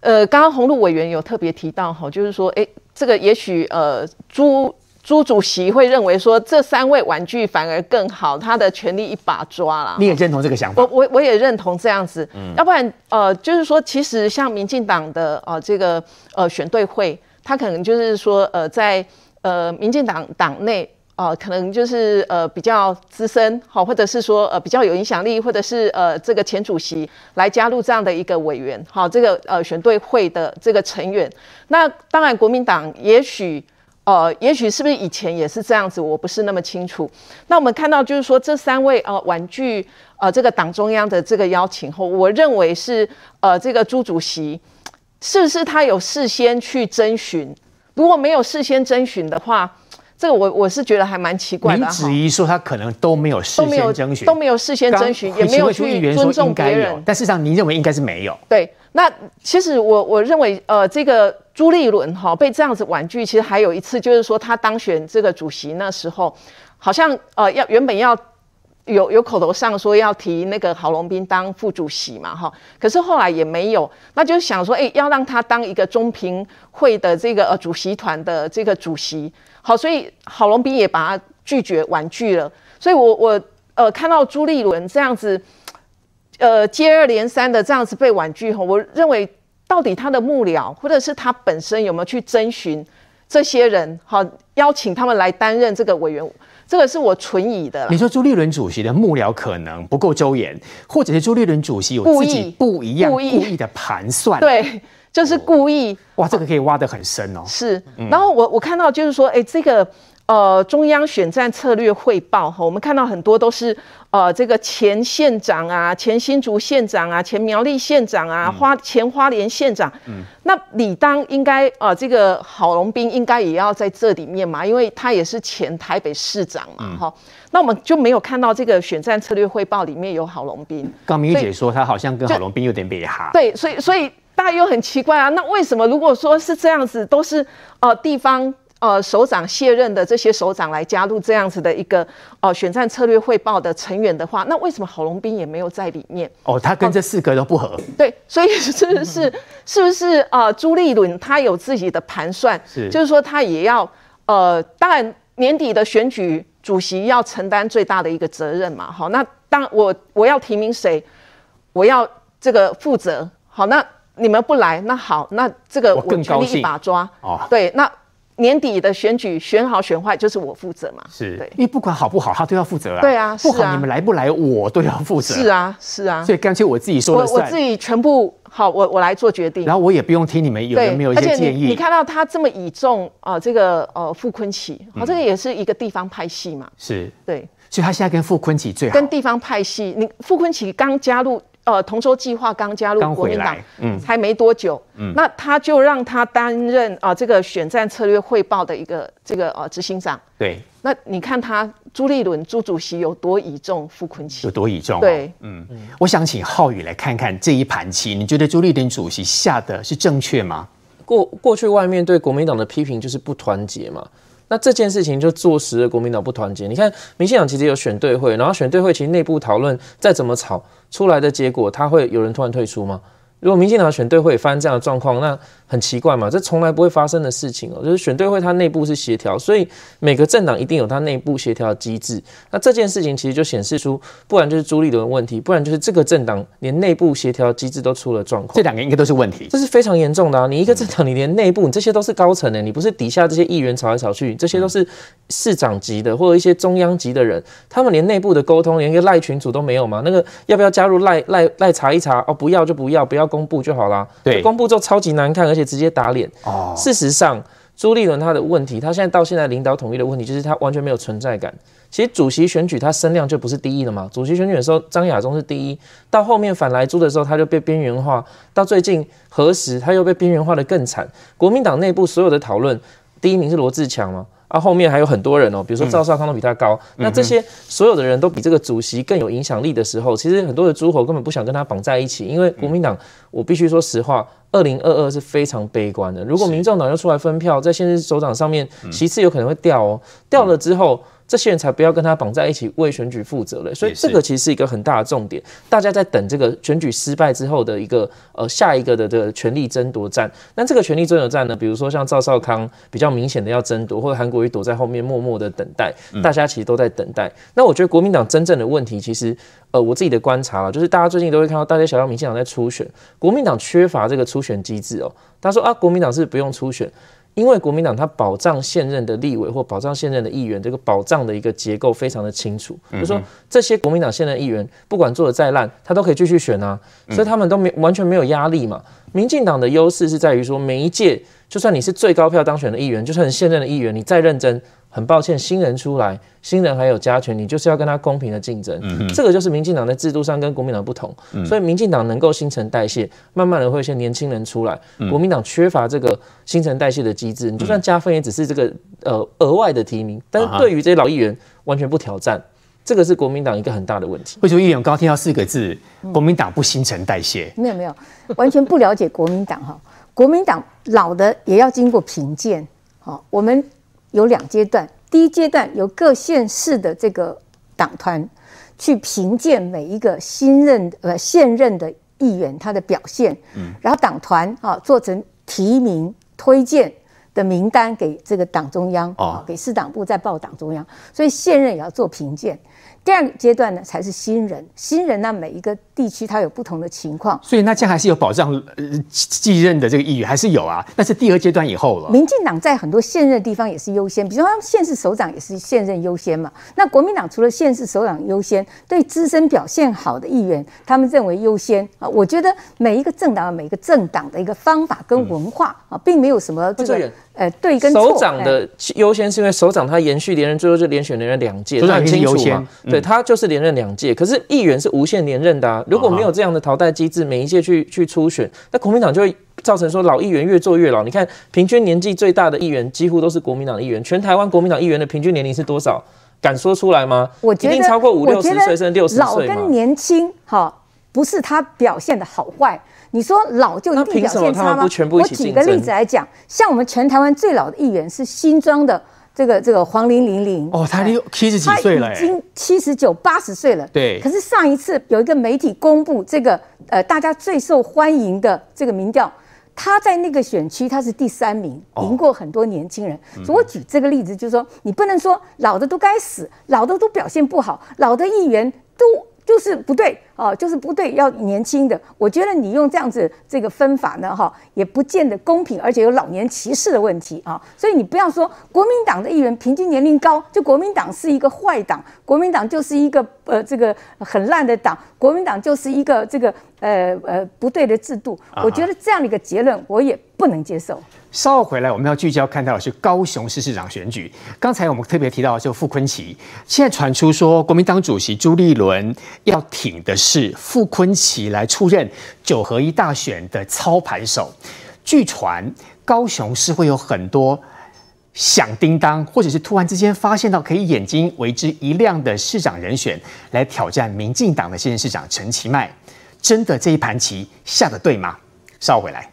呃，刚刚鸿路委员有特别提到哈，就是说，哎，这个也许呃朱朱主席会认为说，这三位玩具反而更好，他的权力一把抓了。你也认同这个想法？我我我也认同这样子。嗯，要不然呃，就是说，其实像民进党的呃这个呃选对会，他可能就是说呃在呃民进党党内。呃，可能就是呃比较资深，好，或者是说呃比较有影响力，或者是呃这个前主席来加入这样的一个委员，好，这个呃选对会的这个成员。那当然，国民党也许呃也许是不是以前也是这样子，我不是那么清楚。那我们看到就是说这三位呃婉拒呃这个党中央的这个邀请后，我认为是呃这个朱主席是不是他有事先去征询？如果没有事先征询的话。这个我我是觉得还蛮奇怪的。您质疑说他可能都没有事先征询，都没有事先征询，也没有去尊重别人。但事实上，您认为应该是没有。对，那其实我我认为，呃，这个朱立伦哈被这样子婉拒，其实还有一次就是说他当选这个主席那时候，好像呃要原本要。有有口头上说要提那个郝龙斌当副主席嘛，哈，可是后来也没有，那就想说，哎、欸，要让他当一个中评会的这个呃主席团的这个主席，好，所以郝龙斌也把他拒绝婉拒了，所以我我呃看到朱立伦这样子，呃接二连三的这样子被婉拒后，我认为到底他的幕僚或者是他本身有没有去征询这些人，好邀请他们来担任这个委员。这个是我存疑的。你说朱立伦主席的幕僚可能不够周延，或者是朱立伦主席有自己不一样、故意，故意的盘算？对，就是故意。哇，这个可以挖得很深哦。是，然后我我看到就是说，哎，这个。呃，中央选战策略汇报哈，我们看到很多都是呃，这个前县长啊，前新竹县长啊，前苗栗县长啊，花前花莲县长，嗯，那理当应该呃，这个郝龙斌应该也要在这里面嘛，因为他也是前台北市长嘛，哈、嗯，那我们就没有看到这个选战策略汇报里面有郝龙斌。刚明玉姐说他好像跟郝龙斌有点别哈，对，所以所以大家又很奇怪啊，那为什么如果说是这样子，都是呃地方。呃，首长卸任的这些首长来加入这样子的一个呃选战策略汇报的成员的话，那为什么郝龙斌也没有在里面？哦，他跟这四个都不合。对，所以是不是是不是呃朱立伦他有自己的盘算？是，就是说他也要呃，当然年底的选举主席要承担最大的一个责任嘛。好，那当我我要提名谁，我要这个负责。好，那你们不来，那好，那这个我权力一把抓。哦，对，那。年底的选举选好选坏就是我负责嘛，是对，因为不管好不好，他都要负责啊。对啊，不好你们来不来，我都要负责。是啊，是啊，所以干脆我自己说了算。我我自己全部好，我我来做决定。然后我也不用听你们有没有一些建议。你，你看到他这么倚重啊、呃，这个呃傅昆萁，好、呃，这个也是一个地方派系嘛。是，对，所以他现在跟傅昆萁最好。跟地方派系，你傅昆萁刚加入。呃，同舟计划刚加入国民党，嗯，才没多久，嗯，那他就让他担任啊、呃、这个选战策略汇报的一个这个呃执行长。对，那你看他朱立伦朱主席有多倚重傅昆萁，有多倚重、哦？对，嗯，我想请浩宇来看看这一盘棋，你觉得朱立伦主席下的是正确吗？过过去外面对国民党的批评就是不团结嘛。那这件事情就坐实了国民党不团结。你看，民进党其实有选对会，然后选对会其实内部讨论再怎么吵出来的结果，他会有人突然退出吗？如果民进党选对会发生这样的状况，那很奇怪嘛，这从来不会发生的事情哦。就是选对会它内部是协调，所以每个政党一定有它内部协调的机制。那这件事情其实就显示出，不然就是朱立伦问题，不然就是这个政党连内部协调机制都出了状况。这两个应该都是问题，这是非常严重的啊！你一个政党，你连内部，你这些都是高层的，你不是底下这些议员吵来吵去，这些都是市长级的或者一些中央级的人，他们连内部的沟通，连一个赖群组都没有吗？那个要不要加入赖赖赖查一查？哦，不要就不要，不要。公布就好啦。对，公布之后超级难看，而且直接打脸。哦，事实上，朱立伦他的问题，他现在到现在领导统一的问题，就是他完全没有存在感。其实主席选举他声量就不是第一了嘛。主席选举的时候，张亚中是第一，到后面反来朱的时候，他就被边缘化。到最近何时，他又被边缘化的更惨。国民党内部所有的讨论，第一名是罗志强嘛。啊，后面还有很多人哦，比如说赵少康都比他高。嗯、那这些所有的人都比这个主席更有影响力的时候，其实很多的诸侯根本不想跟他绑在一起，因为国民党，我必须说实话，二零二二是非常悲观的。如果民众党又出来分票，在现任首长上面，其次有可能会掉哦。掉了之后，这些人才不要跟他绑在一起为选举负责了。所以这个其实是一个很大的重点，大家在等这个选举失败之后的一个呃下一个的的权力争夺战。那这个权力争夺战呢，比如说像赵少康比较明显的要争夺，或者韩国瑜躲在后面默默的等待，大家其实都在等待。那我觉得国民党真正的问题，其实呃我自己的观察了，就是大家最近都会看到大街小巷民进党在初选，国民党缺乏这个初选机制哦。他说啊，国民党是不用初选。因为国民党它保障现任的立委或保障现任的议员，这个保障的一个结构非常的清楚，就是说这些国民党现任议员不管做的再烂，他都可以继续选啊，所以他们都没完全没有压力嘛。民进党的优势是在于说，每一届就算你是最高票当选的议员，就算你现任的议员，你再认真。很抱歉，新人出来，新人还有加权，你就是要跟他公平的竞争。嗯、这个就是民进党在制度上跟国民党不同。嗯、所以民进党能够新陈代谢，慢慢的会有些年轻人出来。嗯、国民党缺乏这个新陈代谢的机制，你就算加分也只是这个呃额外的提名，但是对于这些老议员完全不挑战，这个是国民党一个很大的问题。为什么议员刚刚听到四个字，国民党不新陈代谢？没有没有，完全不了解国民党哈。国民党老的也要经过评鉴。好，我们。有两阶段，第一阶段由各县市的这个党团去评鉴每一个新任呃现任的议员他的表现，嗯，然后党团啊做成提名推荐的名单给这个党中央啊，给市党部再报党中央，所以现任也要做评鉴。第二个阶段呢，才是新人。新人呢，每一个地区它有不同的情况，所以那这样还是有保障呃继任的这个议员还是有啊。那是第二阶段以后了。民进党在很多现任的地方也是优先，比如说他们县市首长也是现任优先嘛。那国民党除了县市首长优先，对资深表现好的议员，他们认为优先啊。我觉得每一个政党每一个政党的一个方法跟文化啊，并没有什么这个。呃，对跟错，首长的优先是因为首长他延续连任，最后就连选连任两届，很清楚嘛。对，他就是连任两届，可是议员是无限连任的啊。如果没有这样的淘汰机制，每一届去去初选，那国民党就会造成说老议员越做越老。你看，平均年纪最大的议员几乎都是国民党的议员，全台湾国民党议员的平均年龄是多少？敢说出来吗？我觉得一定超过五六十岁，甚至六十岁。老跟年轻，哈，不是他表现的好坏。你说老就一定表现差吗？我举个例子来讲，像我们全台湾最老的议员是新庄的这个这个黄玲玲玲哦，他六七十几岁了，已经七十九八十岁了。对。可是上一次有一个媒体公布这个呃大家最受欢迎的这个民调，他在那个选区他是第三名，赢过很多年轻人。哦、所以我举这个例子就是说，你不能说老的都该死，老的都表现不好，老的议员都。就是不对啊，就是不对，要年轻的。我觉得你用这样子这个分法呢，哈，也不见得公平，而且有老年歧视的问题啊。所以你不要说国民党的议员平均年龄高，就国民党是一个坏党，国民党就是一个呃这个很烂的党，国民党就是一个这个呃呃不对的制度。我觉得这样的一个结论，我也不能接受。稍后回来，我们要聚焦看到的是高雄市市长选举。刚才我们特别提到的就傅昆萁，现在传出说国民党主席朱立伦要挺的是是傅昆萁来出任九合一大选的操盘手。据传高雄是会有很多响叮当，或者是突然之间发现到可以眼睛为之一亮的市长人选来挑战民进党的现任市长陈其迈。真的这一盘棋下的对吗？稍回来。